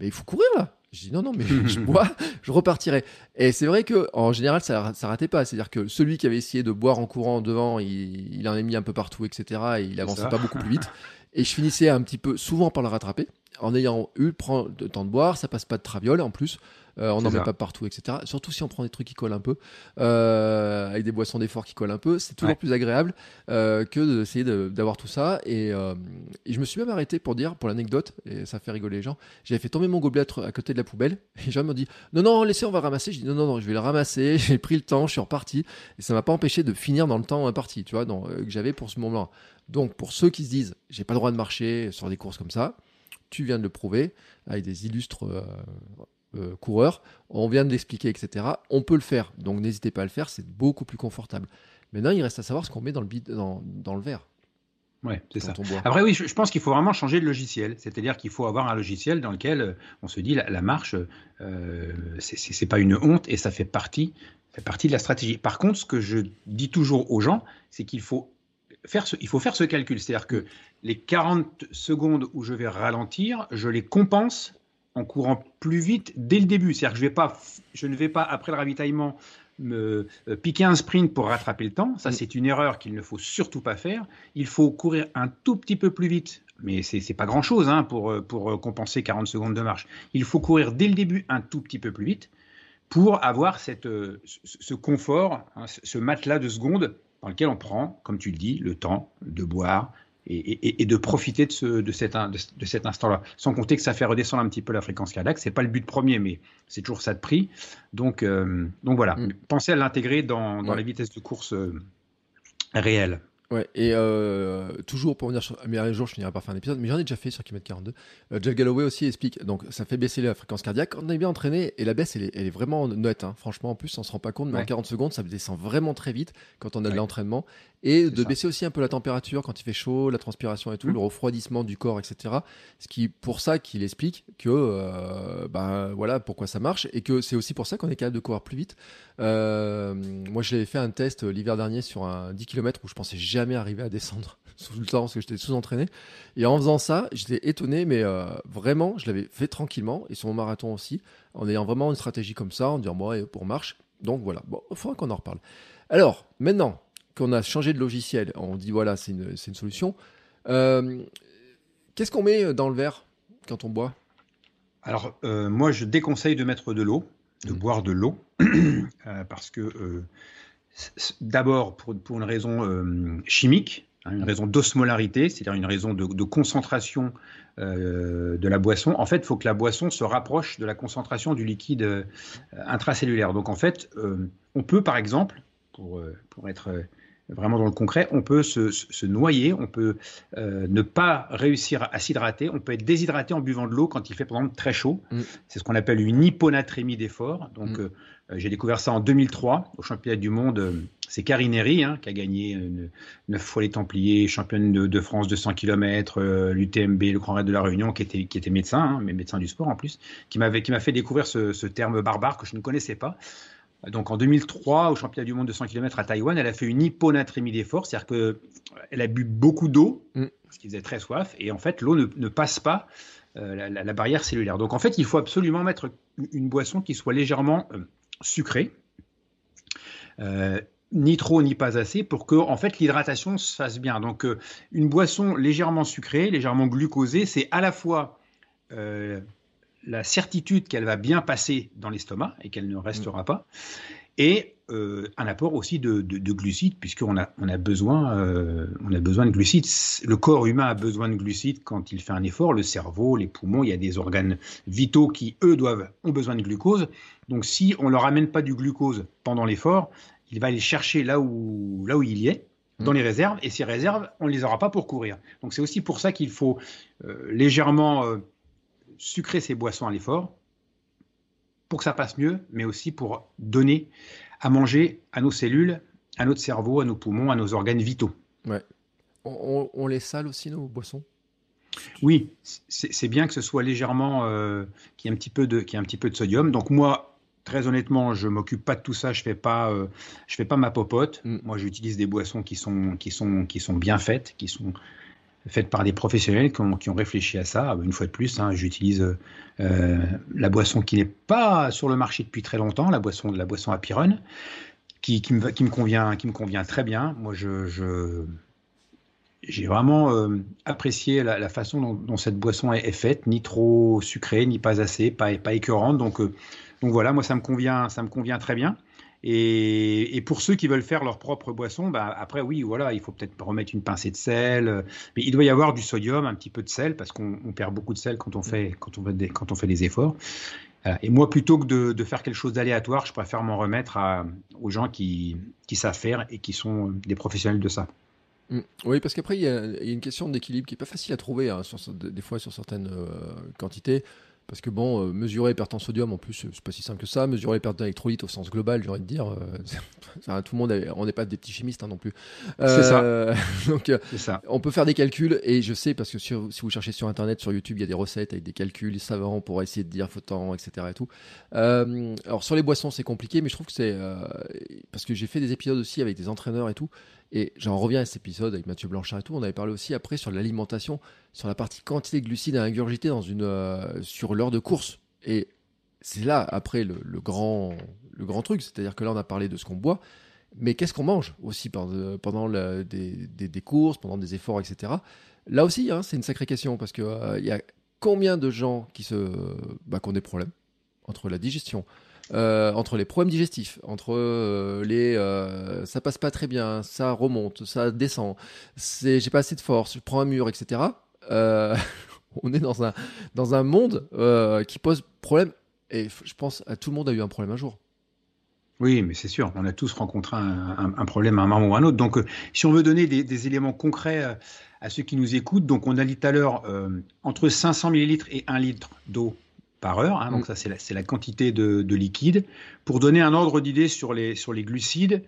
Speaker 1: mais il faut courir là. Je dis non, non, mais je bois, je repartirai. Et c'est vrai que en général, ça, ça ratait pas. C'est-à-dire que celui qui avait essayé de boire en courant devant, il, il en a mis un peu partout, etc. Et il avançait pas beaucoup plus vite. Et je finissais un petit peu souvent par le rattraper en ayant eu le temps de boire, ça passe pas de traviole en plus. Euh, on n'en met pas partout, etc. Surtout si on prend des trucs qui collent un peu, euh, avec des boissons d'effort qui collent un peu, c'est toujours plus agréable euh, que d'essayer d'avoir tout ça. Et, je me suis même arrêté pour dire, pour l'anecdote, et ça fait rigoler les gens, j'avais fait tomber mon gobelet à côté de la poubelle, et les gens m'ont dit non, non, laissez, on va ramasser. Je dis non, non, non, je vais le ramasser, j'ai pris le temps, je suis reparti, et ça m'a pas empêché de finir dans le temps imparti, tu vois, que j'avais pour ce moment-là. Donc pour ceux qui se disent j'ai pas le droit de marcher sur des courses comme ça, tu viens de le prouver avec des illustres euh, euh, on vient de l'expliquer, etc. On peut le faire, donc n'hésitez pas à le faire, c'est beaucoup plus confortable. Maintenant, il reste à savoir ce qu'on met dans le, dans, dans le verre.
Speaker 2: Ouais, c'est ça. Après, oui, je, pense qu'il faut vraiment changer de logiciel. C'est-à-dire qu'il faut avoir un logiciel dans lequel euh, on se dit la, marche, euh, c'est pas une honte et ça fait partie, fait partie de la stratégie. Par contre, ce que je dis toujours aux gens, c'est qu'il faut faire ce, il faut faire ce calcul. C'est-à-dire que les 40 secondes où je vais ralentir, je les compense en courant plus vite dès le début. C'est-à-dire que je, vais pas, je ne vais pas, après le ravitaillement, me euh, piquer un sprint pour rattraper le temps. Ça, mm. c'est une erreur qu'il ne faut surtout pas faire. Il faut courir un tout petit peu plus vite mais c'est pas grand-chose hein, pour, pour compenser 40 secondes de marche. Il faut courir dès le début un tout petit peu plus vite pour avoir cette, ce confort, hein, ce matelas de secondes dans lequel on prend, comme tu le dis, le temps de boire, et, de profiter de, ce, de, cet, de, cet instant-là. Sans compter que ça fait redescendre un petit peu la fréquence cardiaque. C'est pas le but premier, mais c'est toujours ça de prix. Donc, euh, donc voilà, mm. pensez à l'intégrer dans, dans les vitesses de course euh, réelles.
Speaker 1: Ouais, et euh, toujours pour venir sur. Mais un jour, je finirai par faire un épisode, mais j'en ai déjà fait sur km 42. Euh, Jeff Galloway aussi explique. Donc, ça fait baisser la fréquence cardiaque. On est bien entraîné et la baisse, elle est, elle est vraiment nette. Hein. Franchement, en plus, on se rend pas compte, mais en 40 secondes, ça descend vraiment très vite quand on a de l'entraînement. Et de baisser aussi un peu la température quand il fait chaud, la transpiration et tout, mmh. le refroidissement du corps, etc. Ce qui, pour ça, qu'il explique que, euh, ben voilà, pourquoi ça marche et que c'est aussi pour ça qu'on est capable de courir plus vite. Euh, moi, j'avais fait un test l'hiver dernier sur un 10 km où je pensais jamais arriver à descendre sous le temps parce que j'étais sous-entraîné. Et en faisant ça, j'étais étonné, mais euh, vraiment, je l'avais fait tranquillement et sur mon marathon aussi, en ayant vraiment une stratégie comme ça, en disant, moi, pour marche. Donc voilà, bon, il faudra qu'on en reparle. Alors, maintenant qu'on a changé de logiciel, on dit, voilà, c'est une, une, solution. Euh, qu'est-ce qu'on met dans le verre quand on boit?
Speaker 2: Alors, euh, moi, je déconseille de mettre de l'eau, de mmh. boire de l'eau, parce que d'abord pour, pour, une raison euh, chimique, hein, une raison d'osmolarité, c'est-à-dire une raison de, concentration euh, de la boisson. En fait, il faut que la boisson se rapproche de la concentration du liquide euh, intracellulaire. Donc en fait, on peut par exemple, pour, pour être vraiment dans le concret, on peut se, noyer, on peut ne pas réussir à s'hydrater, on peut être déshydraté en buvant de l'eau quand il fait par exemple très chaud. Mm. C'est ce qu'on appelle une hyponatrémie d'effort. Donc mm. Euh, j'ai découvert ça en 2003 au championnat du monde. Euh, c'est Karineri hein, qui a gagné neuf fois les Templiers, championne de, France de 100 km, l'UTMB, le Grand Raid de la Réunion, qui était, qui était médecin, hein, mais médecin du sport en plus, qui m'avait qui m'a fait découvrir ce, terme barbare que je ne connaissais pas. Donc en 2003, au championnat du monde de 100 km à Taïwan, elle a fait une hyponatrémie d'effort, c'est-à-dire qu'elle a bu beaucoup d'eau, mm. ce qui faisait très soif, et en fait l'eau ne, passe pas euh, la, barrière cellulaire. Donc en fait, il faut absolument mettre une boisson qui soit légèrement. Euh, ni trop ni pas assez pour que en fait l'hydratation se fasse bien. Donc euh, une boisson légèrement sucrée, légèrement glucosée, c'est à la fois euh, la certitude qu'elle va bien passer dans l'estomac et qu'elle ne restera pas, et euh, un apport aussi de, glucides, puisqu'on a, on a, besoin, euh, on a besoin de glucides. Le corps humain a besoin de glucides quand il fait un effort, le cerveau, les poumons, il y a des organes vitaux qui, eux, doivent, ont besoin de glucose. Donc si on ne leur amène pas du glucose pendant l'effort, il va aller chercher là où, là où il y est, dans les réserves, et ces réserves, on ne les aura pas pour courir. Donc c'est aussi pour ça qu'il faut euh, légèrement sucrer ces boissons à l'effort, pour que ça passe mieux, mais aussi pour donner à manger à nos cellules, à notre cerveau, à nos poumons, à nos organes vitaux.
Speaker 1: Ouais. On, les sale aussi, nos boissons?
Speaker 2: Oui, c'est bien que ce soit légèrement, euh, qu'il y ait un petit peu de, un petit peu de sodium. Donc moi, très honnêtement, je m'occupe pas de tout ça. Je fais pas, euh, je fais pas ma popote. Mm. Moi, j'utilise des boissons qui sont, qui sont, qui sont bien faites, qui sont faites par des professionnels qui ont, réfléchi à ça. Une fois de plus, hein, j'utilise euh, la boisson qui n'est pas sur le marché depuis très longtemps, la boisson de la boisson à qui, me, convient, qui me convient très bien. Moi, j'ai vraiment euh, apprécié la, façon dont, cette boisson est, faite, ni trop sucrée, ni pas assez, pas, pas écœurante. Donc, euh, donc voilà, moi ça me convient, ça me convient très bien. Et, pour ceux qui veulent faire leur propre boisson, bah après oui, voilà, il faut peut-être remettre une pincée de sel, mais il doit y avoir du sodium, un petit peu de sel, parce qu'on perd beaucoup de sel quand on fait, quand on fait, des, quand on fait des efforts. Et moi, plutôt que de, faire quelque chose d'aléatoire, je préfère m'en remettre aux gens qui, qui savent faire et qui sont des professionnels de ça.
Speaker 1: Mmh. Oui, parce qu'après, il y, a une question d'équilibre qui n'est pas facile à trouver, hein, sur, des fois sur certaines euh, quantités. Parce que bon, euh, mesurer les pertes en sodium, en plus, c'est pas si simple que ça. Mesurer les pertes d'électrolytes au sens global, j'ai envie de dire, euh, tout le monde, on n'est pas des petits chimistes hein, non plus.
Speaker 2: c'est ça. Euh,
Speaker 1: donc, ça. on peut faire des calculs, et je sais, parce que si vous cherchez sur Internet, sur YouTube, il y a des recettes avec des calculs savants pour essayer de dire faut tant, etc. Et tout. alors, sur les boissons, c'est compliqué, mais je trouve que c'est. parce que j'ai fait des épisodes aussi avec des entraîneurs et tout. Et j'en reviens à cet épisode avec Mathieu Blanchard et tout. On avait parlé aussi après sur l'alimentation, sur la partie quantité de glucides à ingurgiter dans une, euh, sur l'heure de course. Et c'est là, après, le, grand, le grand truc. C'est-à-dire que là, on a parlé de ce qu'on boit. Mais qu'est-ce qu'on mange aussi pendant, pendant des, courses, pendant des efforts, etc. Là aussi, hein, c'est une sacrée question parce qu'il il y a combien de gens qui, se, bah, qui ont des problèmes entre la digestion, euh, entre les problèmes digestifs, entre euh, les euh, ça passe pas très bien, ça remonte, ça descend, c'est j'ai pas assez de force, je prends un mur, etc. on est dans un dans un monde qui pose problème et je pense à tout le monde a eu un problème un jour.
Speaker 2: Oui, mais c'est sûr, on a tous rencontré un, problème à un moment ou à un autre. Donc, si on veut donner des éléments concrets à ceux qui nous écoutent, donc on a dit tout à l'heure entre 500 millilitres et 1 litre d'eau par heure. Hein, donc mm. ça, c'est la, quantité de, liquide. Pour donner un ordre d'idée sur les, sur les glucides,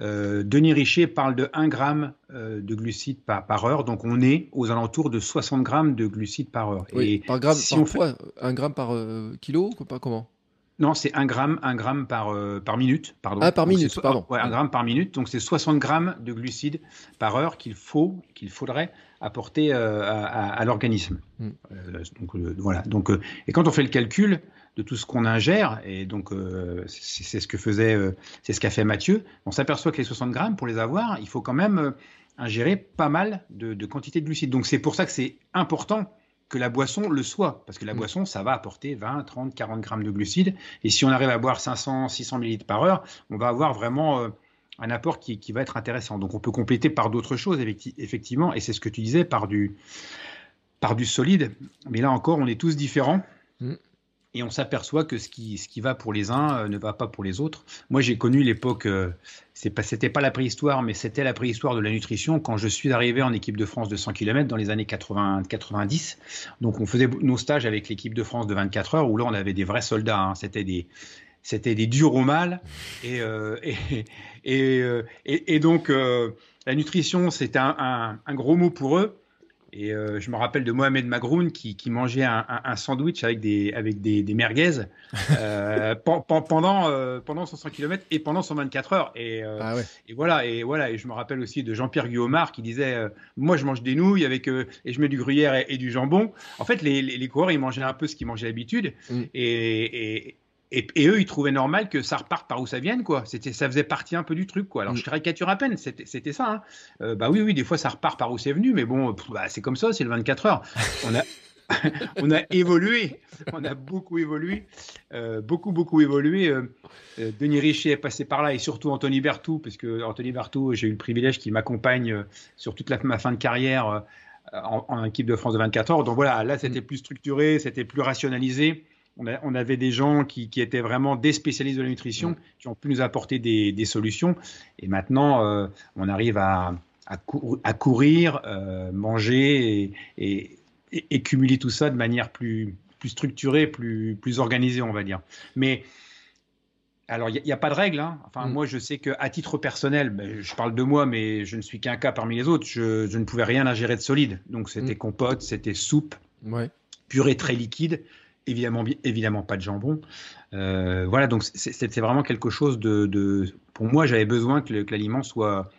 Speaker 2: euh, Denis Richer parle de 1 gramme euh, de glucides par, par, heure. Donc on est aux alentours de 60 grammes de glucides par heure.
Speaker 1: Et par gramme, si on fait... 1 gramme par euh, kilo Comment?
Speaker 2: Non, c'est 1 gramme, 1 gramme par, par minute. Pardon.
Speaker 1: Ah, par minute, pardon.
Speaker 2: Ouais, 1 gramme par minute. Donc, c'est 60 grammes de glucides par heure qu'il faut, qu'il faudrait apporter euh, à, l'organisme. Mm. Euh, donc euh, voilà. Donc et quand on fait le calcul de tout ce qu'on ingère, et donc c'est ce que faisait, c'est ce qu'a fait Mathieu, on s'aperçoit que les 60 grammes pour les avoir, il faut quand même ingérer pas mal de, quantité de glucides. Donc c'est pour ça que c'est important que la boisson le soit, parce que la mm. boisson, ça va apporter 20, 30, 40 grammes de glucides, et si on arrive à boire 500, 600 millilitres par heure, on va avoir vraiment un apport qui, va être intéressant. Donc on peut compléter par d'autres choses, effectivement, et c'est ce que tu disais, par du, par du solide. Mais là encore, on est tous différents. Mm. Et on s'aperçoit que ce qui, ce qui va pour les uns euh, ne va pas pour les autres. Moi, j'ai connu l'époque, euh, c'était pas la préhistoire, mais c'était la préhistoire de la nutrition quand je suis arrivé en équipe de France de 100 km dans les années 80, 90. Donc, on faisait nos stages avec l'équipe de France de 24 heures où là, on avait des vrais soldats. Hein. C'était des, c'était des durs au mal. Et, euh, euh, et, et, donc, euh, la nutrition, c'était un, gros mot pour eux. Et je me rappelle de Mohamed Magroun qui, mangeait un, sandwich avec des, avec des, merguez pendant, pendant 100 km et pendant 124 heures. Et, ah et, voilà, et voilà. Et je me rappelle aussi de Jean-Pierre Guillaumard qui disait Moi, je mange des nouilles avec, et je mets du gruyère et, du jambon. En fait, les, les, coureurs, ils mangeaient un peu ce qu'ils mangeaient d'habitude. Mm. Et, et, eux, ils trouvaient normal que ça reparte par où ça vienne, quoi. C'était, ça faisait partie un peu du truc, quoi. Alors, je mm. caricature à peine, c'était, ça. Hein. Euh, bah oui, oui, des fois, ça repart par où c'est venu, mais bon, bah, c'est comme ça, c'est le 24 heures. On a, on a évolué, on a beaucoup évolué, euh, beaucoup, beaucoup évolué. Euh, Denis Richer est passé par là, et surtout Anthony Berthoud, parce que Anthony Berthoud, j'ai eu le privilège qu'il m'accompagne sur toute la, ma fin de carrière en, en, équipe de France de 24 heures. Donc voilà, là, c'était mm. plus structuré, c'était plus rationalisé on, avait des gens qui, étaient vraiment des spécialistes de la nutrition, qui ont pu nous apporter des, solutions. Et maintenant, euh, on arrive à, courir, euh, manger et, cumuler tout ça de manière plus, structurée, plus, organisée, on va dire. Mais alors, il n'y a, pas de règle. Hein. Enfin, mm. moi, je sais qu'à titre personnel, ben, je parle de moi, mais je ne suis qu'un cas parmi les autres. Je, ne pouvais rien ingérer de solide. Donc, c'était mm. compote, c'était soupe, purée très liquide évidemment, pas de jambon. Euh, voilà, donc c'est vraiment quelque chose de. pour moi, j'avais besoin que l'aliment soit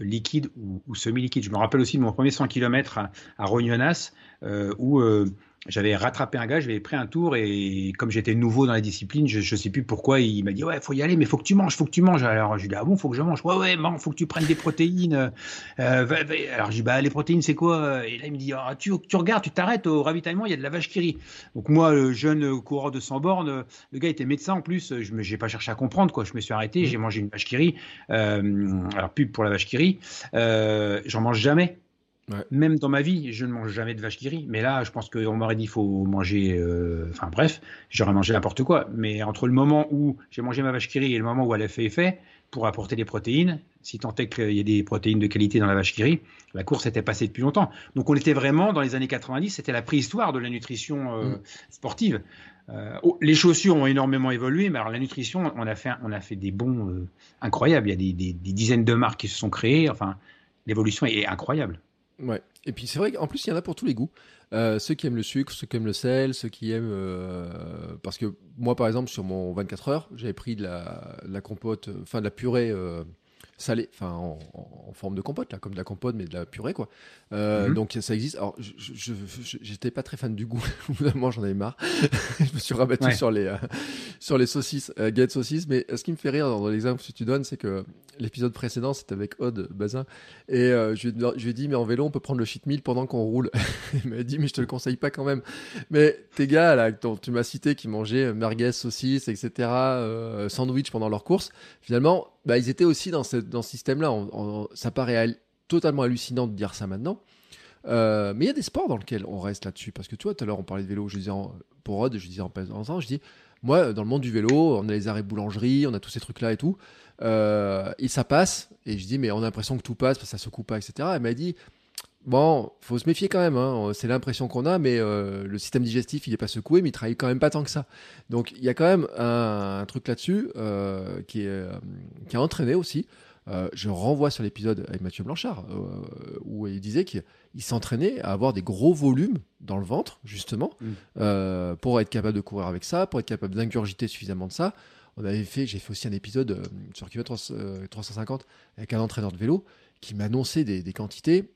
Speaker 2: liquide ou, semi-liquide. Je me rappelle aussi de mon premier 100 km à, à Rognonas, euh, où euh, j'avais rattrapé un gars, j'avais pris un tour et comme j'étais nouveau dans la discipline, je, ne sais plus pourquoi il m'a dit ouais faut y aller mais faut que tu manges, faut que tu manges. Alors je lui dis ah bon faut que je mange? Ouais ouais bon faut que tu prennes des protéines. Euh, alors je dis bah les protéines c'est quoi? Et là il me dit ah, tu, tu regardes, tu t'arrêtes au ravitaillement il y a de la vache qui rit. Donc moi le jeune coureur de 100 bornes, le gars était médecin en plus, je n'ai pas cherché à comprendre quoi, je me suis arrêté, mmh. j'ai mangé une vache qui rit. Euh, alors pub pour la vache qui rit, euh, j'en mange jamais. Même dans ma vie, je ne mange jamais de vache qui rit. Mais là, je pense qu'on m'aurait dit qu'il faut manger. Euh, enfin bref, j'aurais mangé n'importe quoi. Mais entre le moment où j'ai mangé ma vache qui rit et le moment où elle a fait effet, pour apporter des protéines, si tant est qu'il y ait des protéines de qualité dans la vache qui rit, la course était passée depuis longtemps. Donc on était vraiment dans les années 90, c'était la préhistoire de la nutrition euh, mm. sportive. Euh, oh, les chaussures ont énormément évolué, mais alors la nutrition, on a fait, on a fait des bons incroyables. Il y a des, des, dizaines de marques qui se sont créées. Enfin, l'évolution est incroyable.
Speaker 1: Ouais. Et puis c'est vrai qu'en plus, il y en a pour tous les goûts. Euh, ceux qui aiment le sucre, ceux qui aiment le sel, ceux qui aiment. Euh, parce que moi, par exemple, sur mon 24 heures, j'avais pris de la, la compote, enfin de la purée euh, salée, enfin en, forme de compote, là, comme de la compote, mais de la purée, quoi. Mhm. Donc ça existe. Alors, j'étais pas très fan du goût. Évidemment, j'en avais marre. je me suis rabattu sur les sur les saucisses, euh, saucisses. Mais ce qui me fait rire dans l'exemple que tu donnes, c'est que l'épisode précédent, c'était avec Aude Bazin. Et euh, je, lui ai dit, mais en vélo, on peut prendre le cheat meal pendant qu'on roule. il m'a dit, mais je te le conseille pas quand même. Mais tes gars, dont tu m'as cité, qui mangeaient merguez, saucisses, etc., euh, sandwich pendant leur course, finalement, bah, ils étaient aussi dans ce, dans système-là. ça paraît totalement hallucinant de dire ça maintenant. Euh, mais il y a des sports dans lesquels on reste là-dessus. Parce que tu vois, tout à l'heure, on parlait de vélo. Je disais pour Rod, je disais en passant, je dis, moi, dans le monde du vélo, on a les arrêts boulangerie, on a tous ces trucs-là et tout. Euh, et ça passe. Et je dis, mais on a l'impression que tout passe parce que ça se coupe pas, etc. Elle m'a dit, bon, faut se méfier quand même. Hein. C'est l'impression qu'on a, mais euh, le système digestif, il est pas secoué, mais il travaille quand même pas tant que ça. Donc, il y a quand même un, truc là-dessus euh, qui, est, qui a entraîné aussi. je renvoie sur l'épisode avec Mathieu Blanchard, où il disait qu'il s'entraînait à avoir des gros volumes dans le ventre, justement, mm. pour être capable de courir avec ça, pour être capable d'ingurgiter suffisamment de ça on avait fait, j'ai fait aussi un épisode euh, sur kilomètre 350 euh, avec un entraîneur de vélo qui m'annonçait des, des, quantités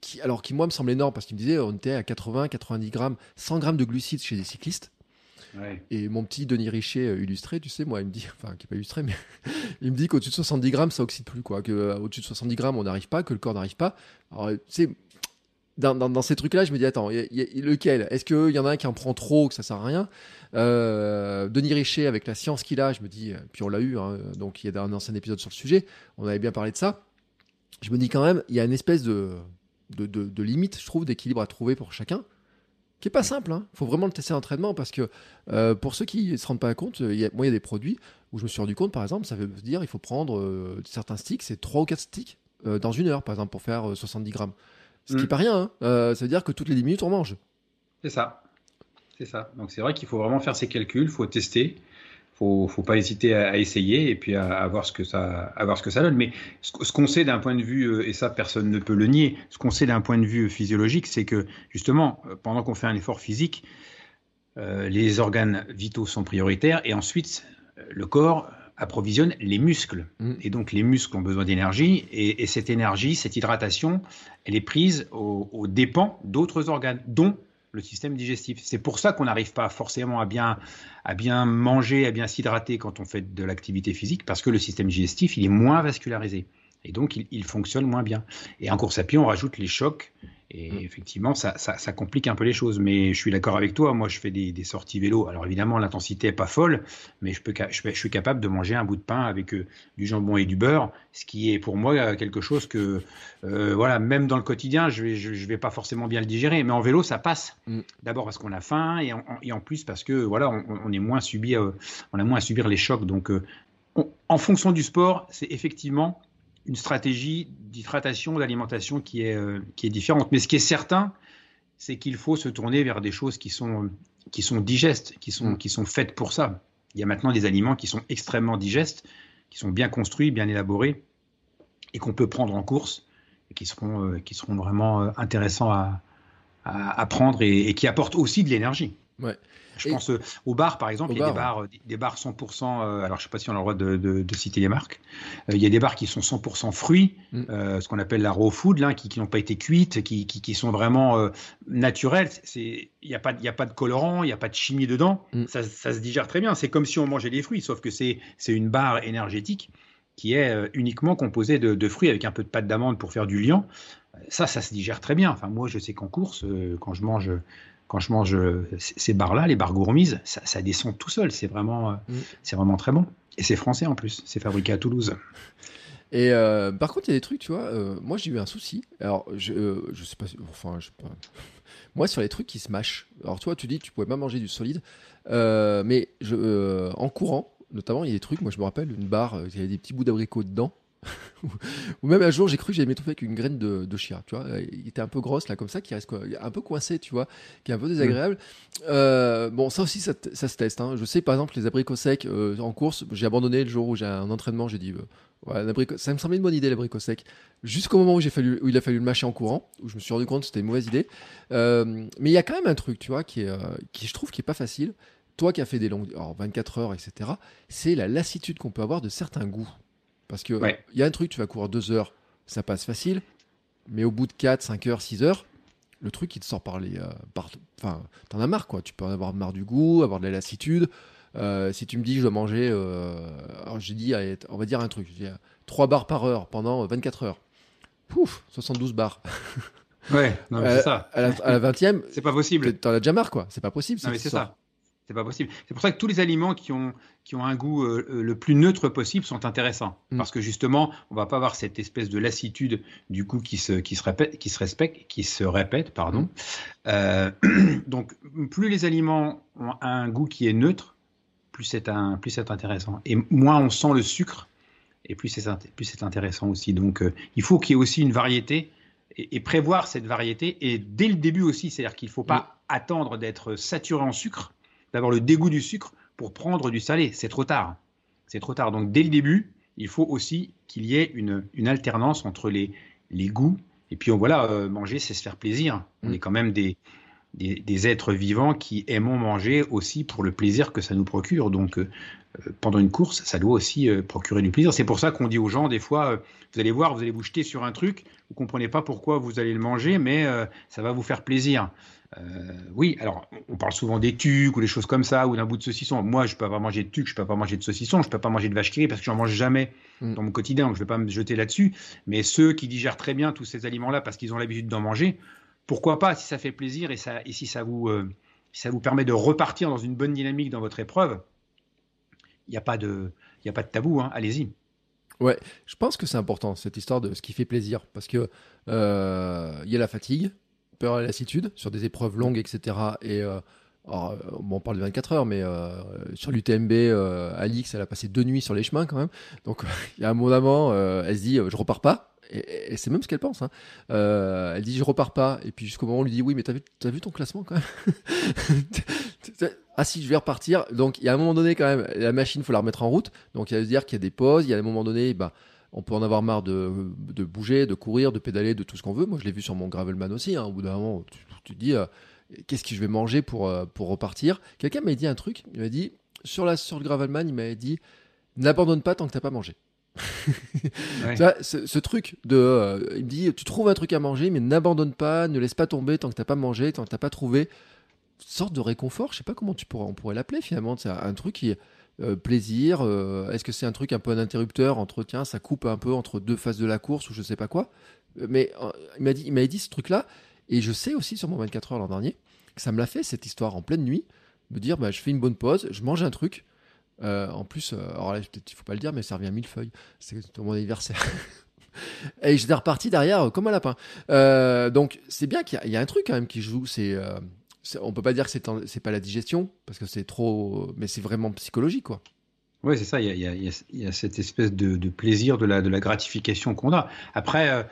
Speaker 1: qui, alors qui moi me semblait énorme parce qu'il me disait on était à 80, 90 grammes, 100 grammes de glucides chez des cyclistes. Et mon petit Denis Richer euh, illustré, tu sais, moi, il me dit, enfin, qui n'est pas illustré, mais il me dit qu'au-dessus de 70 grammes, ça oxyde plus, quoi. Que au-dessus de 70 grammes, on n'arrive pas, que le corps n'arrive pas. Alors, tu sais, dans, ces trucs-là, je me dis, attends, lequel? Est-ce qu'il y en a un qui en prend trop, que ça sert à rien? Euh, Denis Richer, avec la science qu'il a, je me dis, puis on l'a eu, hein, donc il y a un ancien épisode sur le sujet, on avait bien parlé de ça. Je me dis quand même, il y a une espèce de, de, limite, je trouve, d'équilibre à trouver pour chacun, qui est pas simple. Il hein. faut vraiment le tester en entraînement parce que euh, pour ceux qui ne se rendent pas compte, moi, il y a des produits où je me suis rendu compte, par exemple, ça veut dire il faut prendre euh, certains sticks, c'est 3 ou 4 sticks dans une heure, par exemple, pour faire 70 grammes. Ce qui n'est pas rien. Hein. Euh, ça veut dire que toutes les 10 minutes, on mange.
Speaker 2: C'est ça. C'est ça. Donc c'est vrai qu'il faut vraiment faire ses calculs, il faut tester. Il ne faut pas hésiter à, essayer et puis à, voir ce que ça, à voir ce que ça donne. Mais ce, qu'on sait d'un point de vue, euh, et ça personne ne peut le nier, ce qu'on sait d'un point de vue physiologique, c'est que justement, euh, pendant qu'on fait un effort physique, les organes vitaux sont prioritaires et ensuite le corps approvisionne les muscles. Mm. Et donc les muscles ont besoin d'énergie, et, cette énergie, cette hydratation, elle est prise aux, dépens d'autres organes, dont le système digestif. C'est pour ça qu'on n'arrive pas forcément à bien, à bien manger, à bien s'hydrater quand on fait de l'activité physique, parce que le système digestif, il est moins vascularisé. Et donc, il, il fonctionne moins bien. Et en course à pied, on rajoute les chocs et mm. effectivement, ça, ça, complique un peu les choses. Mais je suis d'accord avec toi. Moi, je fais des, sorties vélo. Alors évidemment, l'intensité n'est pas folle, mais je, peux, je, suis capable de manger un bout de pain avec euh, du jambon et du beurre, ce qui est pour moi euh, quelque chose que, euh, voilà, même dans le quotidien, je ne je, vais pas forcément bien le digérer. Mais en vélo, ça passe. Mm. D'abord parce qu'on a faim et en, et en, plus parce que voilà, on, est moins subi, on a moins à subir les chocs. Donc, en fonction du sport, c'est effectivement une stratégie d'hydratation, d'alimentation qui est, euh, qui est différente. Mais ce qui est certain, c'est qu'il faut se tourner vers des choses qui sont, qui sont digestes, qui sont, mm. qui sont faites pour ça. Il y a maintenant des aliments qui sont extrêmement digestes, qui sont bien construits, bien élaborés, et qu'on peut prendre en course, et qui seront, euh, qui seront vraiment euh, intéressants à, à, prendre et, et, qui apportent aussi de l'énergie.
Speaker 1: Ouais.
Speaker 2: Je pense euh, aux bars, par exemple. il y a des bars, des bars 100%. Euh, alors, je ne sais pas si on a le droit de, citer les marques. Euh, il y a des bars qui sont 100% fruits, mm. ce qu'on appelle la raw food, là, qui n'ont pas été cuites, qui, qui, sont vraiment naturelles. Il n'y a, pas, a pas de colorant, il n'y a pas de chimie dedans. Mm. Ça, ça, se digère très bien. C'est comme si on mangeait des fruits, sauf que c'est une barre énergétique qui est uniquement composée de, de, fruits avec un peu de pâte d'amande pour faire du liant. Ça, ça se digère très bien. Enfin, moi, je sais qu'en course, quand je mange quand je mange euh, ces bars-là, les bars gourmises, ça, descend tout seul. C'est vraiment, euh, mm. c'est vraiment très bon. Et c'est français en plus. C'est fabriqué à Toulouse.
Speaker 1: Et euh, par contre, il y a des trucs, tu vois. moi, j'ai eu un souci. Alors, je, je sais pas. Enfin, je sais pas. Moi, sur les trucs qui se mâchent. Alors, toi, tu dis que tu pouvais pas manger du solide. mais je, en courant, notamment, il y a des trucs. Moi, je me rappelle une barre, il y avait des petits bouts d'abricot dedans. Ou même un jour, j'ai cru que j'allais m'étouffer avec une graine de, de, chia, tu vois. Il était un peu grosse, là, comme ça, qui reste quoi, un peu coincé, tu vois, qui est un peu désagréable. Euh, bon, ça aussi, ça, ça se teste. Hein. Je sais, par exemple, les abricots secs euh, en course, j'ai abandonné le jour où j'ai un entraînement, j'ai dit, euh, ça me semblait une bonne idée, l'abricot sec. Jusqu'au moment où, j'ai fallu, où il a fallu le mâcher en courant, où je me suis rendu compte que c'était une mauvaise idée. mais il y a quand même un truc, tu vois, qui, est, qui je trouve qui est pas facile. Toi qui as fait des longues, alors 24 heures, etc., c'est la lassitude qu'on peut avoir de certains goûts. Parce que il y a un truc, tu vas courir deux heures, ça passe facile, mais au bout de 4, 5 heures, 6 heures, le truc il te sort par les. Euh, enfin, t'en as marre quoi. Tu peux en avoir marre du goût, avoir de la lassitude. si tu me dis je dois manger, alors j'ai dit, on va dire un truc, 3 barres par heure pendant 24 heures. Pouf, 72 barres.
Speaker 2: Ouais, c'est ça.
Speaker 1: À la, 20e,
Speaker 2: c'est pas possible.
Speaker 1: T'en as déjà marre, quoi. C'est pas possible.
Speaker 2: Non, mais c'est ça. C'est pas possible. C'est pour ça que tous les aliments qui ont, qui ont un goût euh, le plus neutre possible sont intéressants. Mm. Parce que justement, on va pas avoir cette espèce de lassitude du goût qui se, qui se répète, qui se respecte, qui se répète, pardon. Euh, donc, plus les aliments ont un goût qui est neutre, plus c'est un, plus c'est intéressant. Et moins on sent le sucre, et plus c'est, plus c'est intéressant aussi. Donc, euh, il faut qu'il y ait aussi une variété et, prévoir cette variété. Et dès le début aussi, c'est-à-dire qu'il ne faut pas mm. attendre d'être saturé en sucre d'avoir le dégoût du sucre pour prendre du salé. C'est trop tard. C'est trop tard. Donc dès le début, il faut aussi qu'il y ait une, alternance entre les, les goûts. Et puis voilà, euh, manger, c'est se faire plaisir. On mm. est quand même des, des, êtres vivants qui aimons manger aussi pour le plaisir que ça nous procure. Donc euh, pendant une course, ça doit aussi euh, procurer du plaisir. C'est pour ça qu'on dit aux gens, des fois, vous allez voir, vous allez vous jeter sur un truc, vous comprenez pas pourquoi vous allez le manger, mais ça va vous faire plaisir. Euh, oui, alors on parle souvent des tucs ou des choses comme ça, ou d'un bout de saucisson. Moi, je peux pas manger de tucs, je peux pas manger de saucisson, je peux pas manger de vache qui parce que j'en mange jamais mm. dans mon quotidien, donc je vais pas me jeter là-dessus. Mais ceux qui digèrent très bien tous ces aliments-là parce qu'ils ont l'habitude d'en manger, pourquoi pas si ça fait plaisir et, et si ça vous, euh, permet de repartir dans une bonne dynamique dans votre épreuve, il n'y a pas de, a pas de tabou. Hein, allez-y.
Speaker 1: Ouais, je pense que c'est important cette histoire de ce qui fait plaisir parce que euh, il y a la fatigue, peur et lassitude sur des épreuves longues, etc. Et euh, euh, on parle de 24 heures, mais euh, sur l'UTMB, Alix, elle a passé deux nuits sur les chemins quand même. Donc, il y a un elle se dit, je repars pas. Et, c'est même ce qu'elle pense. Hein. elle dit, je repars pas. Et puis jusqu'au moment où on lui dit, oui, mais t'as vu, as vu ton classement quand même? Ah si, je vais repartir. Donc, il y a un moment donné quand même, la machine, faut la remettre en route. Donc, il y a dire qu'il y a des pauses. Il y a un moment donné, bah, on peut en avoir marre de, bouger, de courir, de pédaler, de tout ce qu'on veut. Moi, je l'ai vu sur mon Gravelman aussi. Hein. Au bout d'un moment, tu, te dis, euh, qu'est-ce que je vais manger pour, euh, pour repartir? Quelqu'un m'a dit un truc. Il m'a dit, sur, la, sur le Gravelman, il m'a dit, n'abandonne pas tant que tu n'as pas mangé. Ce, truc de, euh, il me dit, tu trouves un truc à manger, mais n'abandonne pas, ne laisse pas tomber tant que tu n'as pas mangé, tant que tu n'as pas trouvé. Sorte de réconfort, je sais pas comment tu pourrais, on pourrait l'appeler finalement. C'est un truc qui, euh, plaisir euh, Est-ce que c'est un truc un peu un interrupteur entre ça coupe un peu entre deux phases de la course ou je sais pas quoi euh, Mais il m'a dit, dit ce truc-là, et je sais aussi sur mon 24 heures l'an dernier que ça me l'a fait cette histoire en pleine nuit, me dire bah, je fais une bonne pause, je mange un truc. En plus, alors là, il faut pas le dire, mais ça revient à mille feuilles. C'est mon anniversaire. et j'étais reparti derrière comme un lapin. donc c'est bien qu'il y, y, a un truc quand même qui joue, c'est on peut pas dire que c'est pas la digestion parce que c'est trop, mais c'est vraiment psychologique quoi.
Speaker 2: Oui, c'est ça. Il y, a, cette espèce de, plaisir de la, gratification qu'on a. Après, euh,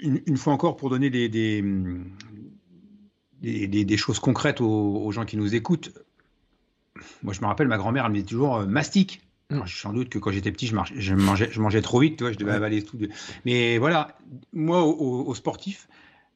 Speaker 2: une, fois encore, pour donner des, choses concrètes aux, gens qui nous écoutent, moi je me rappelle, ma grand-mère, elle me disait toujours euh, mastique. Mm. suis sans doute que quand j'étais petit, je, je, mangeais, je mangeais trop vite, tu vois, je devais avaler tout. Mais voilà, moi, aux sportifs,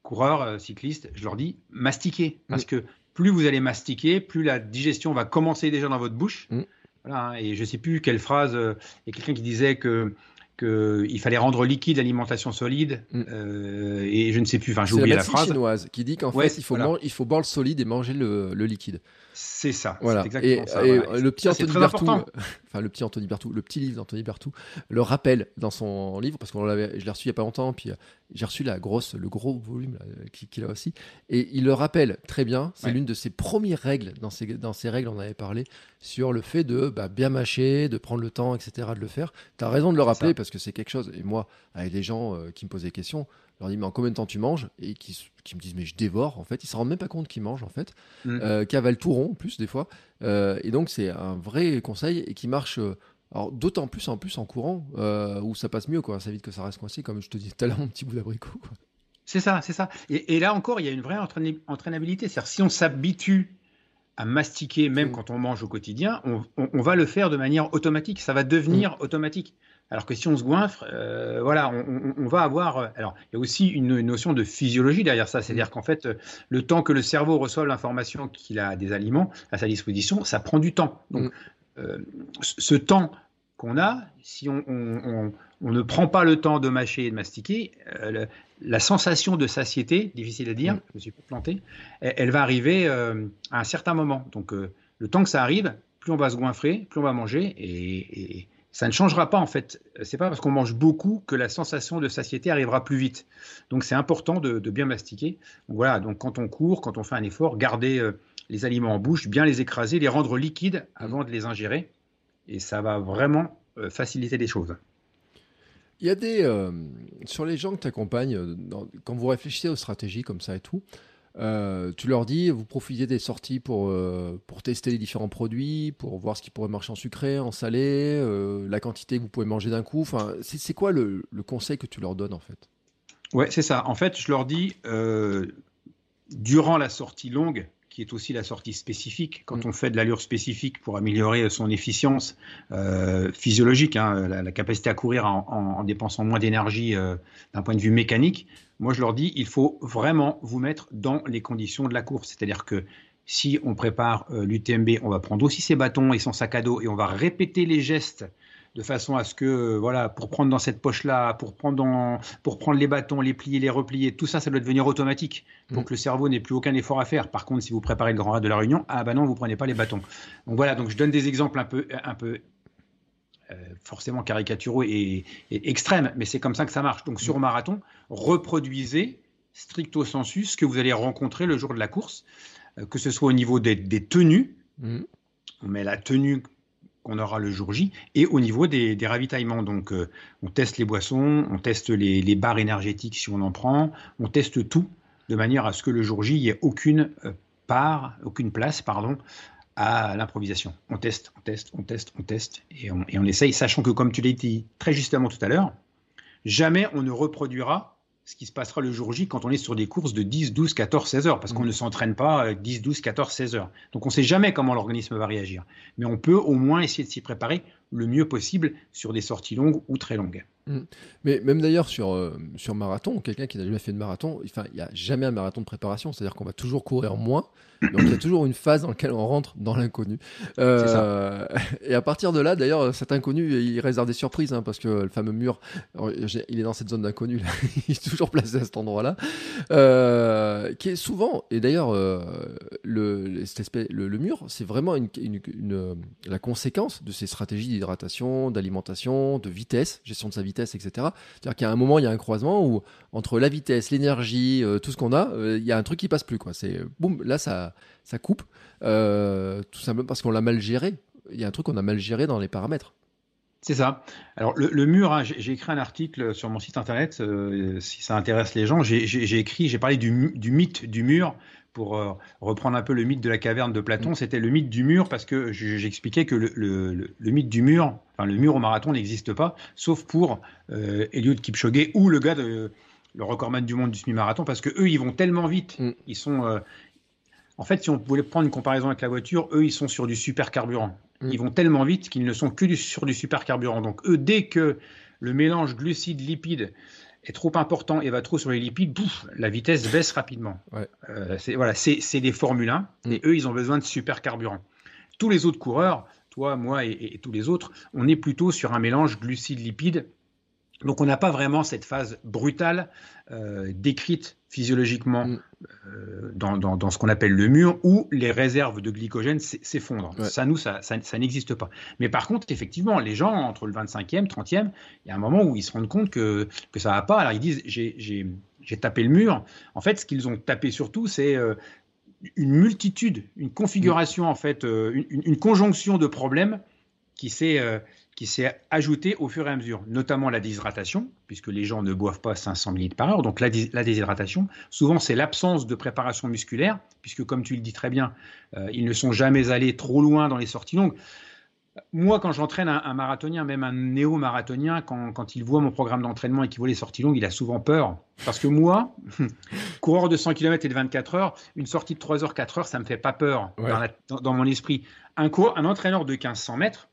Speaker 2: coureurs, euh, cyclistes, je leur dis mastiquez. Parce que plus vous allez mastiquer, plus la digestion va commencer déjà dans votre bouche. Mm. Hein, et je ne sais plus quelle phrase, euh, il y a quelqu'un qui disait que qu'il fallait rendre liquide l'alimentation solide, mm. euh, et je ne sais plus, enfin j'ai oublié la, phrase.
Speaker 1: chinoise qui dit qu'en fait il faut, il faut boire le solide et manger le, le liquide.
Speaker 2: C'est ça.
Speaker 1: Voilà. Exactement et, ça, et le petit Anthony Bertou, enfin le petit Anthony Bertou, le petit livre d'Anthony Bertou, le rappelle dans son livre parce qu'on l'avait, je l'ai reçu il y a pas longtemps, puis euh, j'ai reçu la grosse, le gros volume qu'il a aussi, et il le rappelle très bien. C'est l'une de ses premières règles dans ses dans ses règles, on avait parlé sur le fait de bah, bien mâcher, de prendre le temps, etc., de le faire. Tu as raison de le rappeler parce que c'est quelque chose. Et moi, avec des gens euh, qui me posent des questions, je leur dis mais en combien de temps tu manges? Et qui, qui me disent mais je dévore en fait. Ils se rendent même pas compte qu'ils mangent en fait. Mm. euh, qui avalent tout rond en plus des fois. Euh, et donc c'est un vrai conseil et qui marche euh, alors d'autant plus en plus en courant où ça passe mieux quoi. Ça évite que ça reste coincé comme je te disais tout à l'heure mon petit bout d'abricot
Speaker 2: c'est ça c'est ça. Et, là encore il y a une vraie entraînabilité. C'est-à-dire si on s'habitue à mastiquer même mm. quand on mange au quotidien on, on, va le faire de manière automatique. Ça va devenir mm. automatique alors que si on se goinfre, euh, voilà, on, va avoir. Euh, alors, il y a aussi une, notion de physiologie derrière ça, c'est-à-dire qu'en fait, euh, le temps que le cerveau reçoit l'information qu'il a des aliments à sa disposition, ça prend du temps. Donc, mm. ce temps qu'on a, si on, ne prend pas le temps de mâcher et de mastiquer, la sensation de satiété, difficile à dire, mm. je me suis pas planté, elle, va arriver à un certain moment. Donc, le temps que ça arrive, plus on va se goinfrer, plus on va manger, et, ça ne changera pas en fait. C'est pas parce qu'on mange beaucoup que la sensation de satiété arrivera plus vite. Donc c'est important de, bien mastiquer. Voilà, donc quand on court, quand on fait un effort, garder euh, les aliments en bouche, bien les écraser, les rendre liquides avant de les ingérer, et ça va vraiment euh, faciliter les choses.
Speaker 1: Il y a des. Euh, sur les gens que tu accompagnes, quand vous réfléchissez aux stratégies comme ça et tout, euh, tu leur dis, vous profitez des sorties pour, euh, pour tester les différents produits, pour voir ce qui pourrait marcher en sucré, en salé, euh, la quantité que vous pouvez manger d'un coup. Enfin, c'est quoi le, le, conseil que tu leur donnes en fait?
Speaker 2: Ouais, c'est ça. En fait, je leur dis, durant la sortie longue, qui est aussi la sortie spécifique, quand mm. on fait de l'allure spécifique pour améliorer son efficience physiologique, hein, la, capacité à courir en, en dépensant moins d'énergie d'un point de vue mécanique, moi, je leur dis, il faut vraiment vous mettre dans les conditions de la course. C'est-à-dire que si on prépare euh, l'UTMB, on va prendre aussi ses bâtons et son sac à dos et on va répéter les gestes de façon à ce que, euh, voilà, pour prendre dans cette poche-là, pour prendre, pour prendre les bâtons, les plier, les replier, tout ça, ça doit devenir automatique pour mm. que le cerveau n'ait plus aucun effort à faire. Par contre, si vous préparez le Grand Raid de la Réunion, ah ben non, vous prenez pas les bâtons. Donc voilà, donc je donne des exemples un peu, un peu forcément caricaturaux et, extrêmes, mais c'est comme ça que ça marche. Donc sur marathon, reproduisez stricto sensu ce que vous allez rencontrer le jour de la course, euh, que ce soit au niveau des, tenues, mm. on met la tenue qu'on aura le jour J, et au niveau des, ravitaillements. Donc euh, on teste les boissons, on teste les, les, barres énergétiques si on en prend, on teste tout de manière à ce que le jour J, il n'y ait aucune part, aucune place, pardon, à l'improvisation. On teste, on teste, on teste, on teste, et on, et on essaye, sachant que, comme tu l'as dit très justement tout à l'heure, jamais on ne reproduira ce qui se passera le jour J quand on est sur des courses de 10, 12, 14, 16 heures, parce qu'on mm. ne s'entraîne pas 10, 12, 14, 16 heures. Donc on ne sait jamais comment l'organisme va réagir. Mais on peut au moins essayer de s'y préparer le mieux possible sur des sorties longues ou très longues.
Speaker 1: Mm. Mais même d'ailleurs sur, euh, sur marathon, quelqu'un qui n'a jamais fait de marathon, il n'y a jamais un marathon de préparation, c'est-à-dire qu'on va toujours courir moins, donc il y a toujours une phase dans laquelle on rentre dans l'inconnu. Euh, et à partir de là, d'ailleurs, cet inconnu, il réserve des surprises, hein, parce que le fameux mur, il est dans cette zone d'inconnu, il est toujours placé à cet endroit-là, euh, qui est souvent, et d'ailleurs, le, le, mur, c'est vraiment une, une, la conséquence de ces stratégies d'hydratation, d'alimentation, de vitesse, gestion de sa vitesse etc. C'est-à-dire qu'à un moment, il y a un croisement où entre la vitesse, l'énergie, euh, tout ce qu'on a, euh, il y a un truc qui passe plus. Quoi. C'est boum, là, ça, ça coupe, euh, tout simplement parce qu'on l'a mal géré. Il y a un truc qu'on a mal géré dans les paramètres.
Speaker 2: C'est ça. Alors le, mur, hein, j'ai écrit un article sur mon site internet, si ça intéresse les gens. J'ai écrit, j'ai parlé du, mythe du mur pour euh, reprendre un peu le mythe de la caverne de Platon, mm. c'était le mythe du mur parce que j'expliquais que le, mythe du mur, enfin le mur au marathon n'existe pas, sauf pour euh, Eliud Kipchoge ou le gars de le recordman du monde du semi-marathon parce que eux ils vont tellement vite, mm. ils sont euh, en fait, si on voulait prendre une comparaison avec la voiture, eux, ils sont sur du super carburant. Mm. Ils vont tellement vite qu'ils ne sont que sur du super carburant. Donc, eux, dès que le mélange glucides-lipides est trop important et va trop sur les lipides, la vitesse baisse rapidement. Euh, c'est voilà, c'est des Formule 1 et mm. eux, ils ont besoin de super carburant. Tous les autres coureurs, toi, moi et, tous les autres, on est plutôt sur un mélange glucides-lipides donc on n'a pas vraiment cette phase brutale euh, décrite physiologiquement mm. euh, dans, ce qu'on appelle le mur où les réserves de glycogène s'effondrent. Ça, nous, ça, ça, n'existe pas. Mais par contre, effectivement, les gens, entre le 25e, 30e, il y a un moment où ils se rendent compte que, que ça va pas. Alors ils disent, j'ai tapé le mur. En fait, ce qu'ils ont tapé surtout, c'est euh, une multitude, une configuration, en fait, une, une, conjonction de problèmes qui s'est qui s'est ajouté au fur et à mesure, notamment la déshydratation, puisque les gens ne boivent pas 500 ml par heure. Donc la, déshydratation, souvent c'est l'absence de préparation musculaire, puisque comme tu le dis très bien, euh, ils ne sont jamais allés trop loin dans les sorties longues. Moi, quand j'entraîne un, marathonien, même un néo-marathonien, quand, quand, il voit mon programme d'entraînement et qu'il voit les sorties longues, il a souvent peur. Parce que moi, coureur de 100 km et de 24 heures, une sortie de 3 heures, 4 heures, ça ne me fait pas peur dans, mon esprit. Un, un entraîneur de 1500 mètres,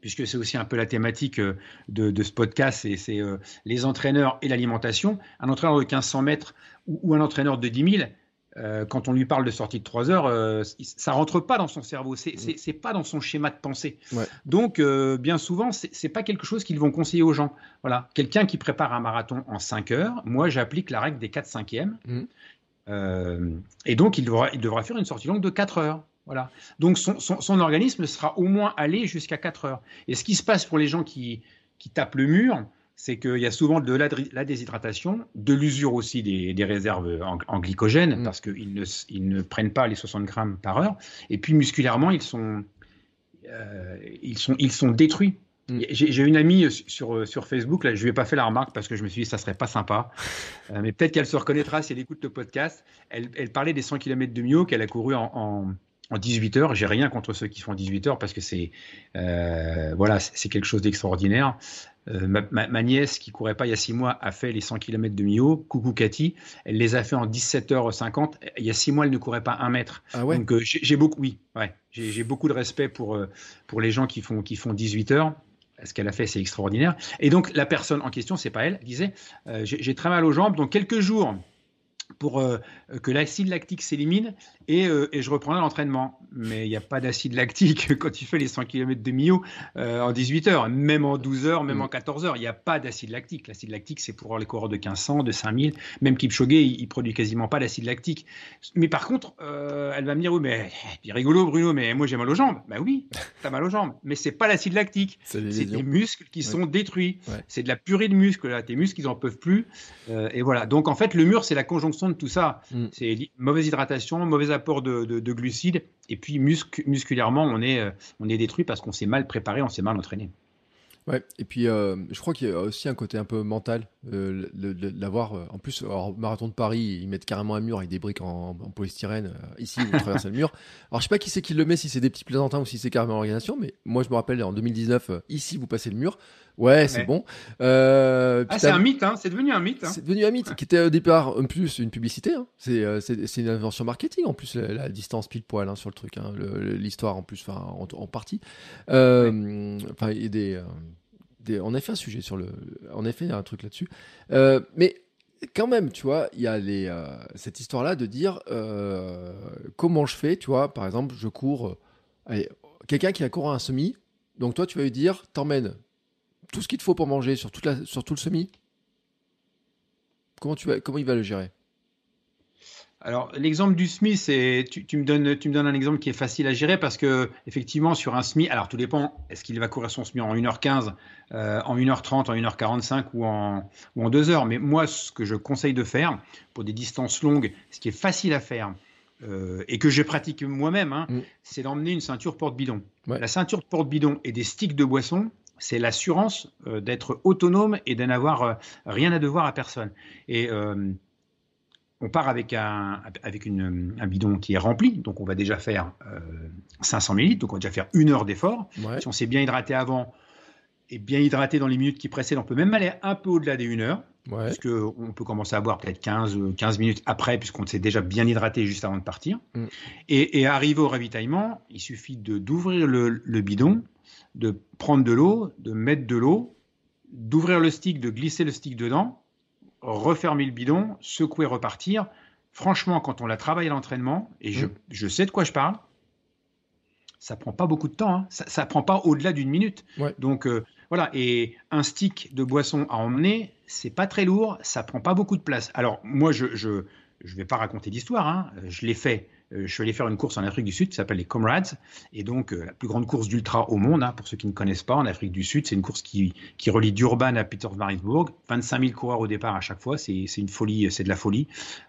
Speaker 2: puisque c'est aussi un peu la thématique euh, de, ce podcast, c'est euh, les entraîneurs et l'alimentation. Un entraîneur de 1500 mètres ou, un entraîneur de 10 000, euh, quand on lui parle de sortie de 3 heures, ça rentre pas dans son cerveau, c'est n'est pas dans son schéma de pensée. Donc, bien souvent, c'est pas quelque chose qu'ils vont conseiller aux gens. Voilà, quelqu'un qui prépare un marathon en 5 heures, moi j'applique la règle des 4 5e. Mmh. et donc, il devra, il devra faire une sortie longue de 4 heures. Voilà. Donc son, organisme sera au moins allé jusqu'à 4 heures. Et ce qui se passe pour les gens qui, qui tapent le mur, c'est qu'il y a souvent de la, déshydratation, de l'usure aussi des, réserves en, glycogène, mm. parce qu'ils ne, ils ne prennent pas les 60 grammes par heure. Et puis musculairement, ils sont, euh, ils sont, ils sont détruits. Mm. J'ai une amie sur, sur Facebook, là, je ne lui ai pas fait la remarque parce que je me suis dit que ça serait pas sympa, euh, mais peut-être qu'elle se reconnaîtra si elle écoute le podcast. Elle, elle parlait des 100 km de Mio qu'elle a couru en en 18 heures. J'ai rien contre ceux qui font 18 heures parce que c'est euh, voilà, c'est quelque chose d'extraordinaire. Euh, ma, nièce qui courait pas il y a 6 mois a fait les 100 km de Mio. Coucou Cathy, elle les a fait en 17h50. Il y a 6 mois, elle ne courait pas un mètre.
Speaker 1: Ah ouais?
Speaker 2: Donc euh, j'ai beaucoup, oui, ouais, j'ai beaucoup de respect pour pour les gens qui font qui font 18 heures. Ce qu'elle a fait, c'est extraordinaire. Et donc la personne en question, c'est pas elle, disait j'ai très mal aux jambes. Donc quelques jours pour euh, que l'acide lactique s'élimine et, euh, et, je reprendrai l'entraînement. Mais il n'y a pas d'acide lactique quand tu fais les 100 km de Mio euh, en 18 heures, même en 12 heures, même mm. en 14 heures. Il n'y a pas d'acide lactique. L'acide lactique, c'est pour les coureurs de 1500, de 5000. Même Kipchoge, il, il produit quasiment pas d'acide lactique. Mais par contre, elle va me dire, oui, mais rigolo, Bruno, mais moi j'ai mal aux jambes. Ben oui, tu as mal aux jambes. Mais c'est pas l'acide lactique. C'est des muscles qui sont détruits. C'est de la purée de muscles. Là. Tes muscles, ils n'en peuvent plus. et voilà. Donc en fait, le mur, c'est la conjonction de tout ça. Mm. C'est mauvaise hydratation, mauvais apport de, glucides, et puis musculairement, on est, euh, on est détruit parce qu'on s'est mal préparé, on s'est mal entraîné.
Speaker 1: Ouais, et puis euh, je crois qu'il y a aussi un côté un peu mental, euh, l'avoir. Euh, en plus, au marathon de Paris, ils mettent carrément un mur avec des briques en, polystyrène. ici, vous traversez le mur. Alors je sais pas qui c'est qui le met, si c'est des petits plaisantins ou si c'est carrément l'organisation, mais moi je me rappelle en 2019, ici vous passez le mur. Ouais, c'est bon.
Speaker 2: ah, c'est un mythe, hein c'est devenu un mythe. Hein.
Speaker 1: C'est devenu un mythe qui était au départ en plus une publicité. Hein. C'est une invention marketing en plus, la, distance pile poil hein, sur le truc, hein. l'histoire en plus, en, en partie. Enfin, il y a on a fait un sujet sur le. On a fait un truc là-dessus. Euh, mais quand même, tu vois, il y a les, euh, cette histoire-là de dire euh, comment je fais, tu vois, par exemple, je cours. quelqu'un qui a couru un semi, donc toi, tu vas lui dire t'emmènes tout ce qu'il te faut pour manger sur, tout le semi. Comment il va le gérer?
Speaker 2: Alors, l'exemple du SMI, c'est tu, me donnes, tu me donnes un exemple qui est facile à gérer parce que effectivement, sur un SMI, alors tout dépend, est-ce qu'il va courir son SMI en 1h15, euh, en 1h30, en 1h45 ou en, ou en 2 heures? Mais moi, ce que je conseille de faire pour des distances longues, ce qui est facile à faire, euh, et que je pratique moi-même, hein, mm. c'est d'emmener une ceinture porte-bidon. La ceinture porte-bidon et des sticks de boisson, c'est l'assurance euh, d'être autonome et de n'avoir rien à devoir à personne. Et on part avec un, avec un bidon qui est rempli, donc on va déjà faire 500 euh, ml, donc on va déjà faire une heure d'effort. Si on s'est bien hydraté avant et bien hydraté dans les minutes qui précèdent, on peut même aller un peu au-delà des une heure, ouais. on peut commencer à boire peut-être 15, 15 minutes après, puisqu'on s'est déjà bien hydraté juste avant de partir. Mm. Et, et arriver au ravitaillement, il suffit d'ouvrir le, le bidon, de prendre de l'eau, de mettre de l'eau, d'ouvrir le stick, de glisser le stick dedans, refermer le bidon, secouer, repartir. Franchement, quand on la travaille à l'entraînement, et je, mm. sais de quoi je parle, ça prend pas beaucoup de temps. Hein. Ça, ne prend pas au-delà d'une minute. Donc euh, voilà. Et un stick de boisson à emmener, c'est pas très lourd, ça prend pas beaucoup de place. Alors moi, je je, je vais pas raconter d'histoire. Hein. Je l'ai fait je suis allé faire une course en Afrique du Sud qui s'appelle les Comrades, et donc euh, la plus grande course d'ultra au monde, hein, pour ceux qui ne connaissent pas, en Afrique du Sud, c'est une course qui, qui relie Durban à Pietermaritzburg, 25 000 coureurs au départ à chaque fois, c'est une folie, c'est de la folie.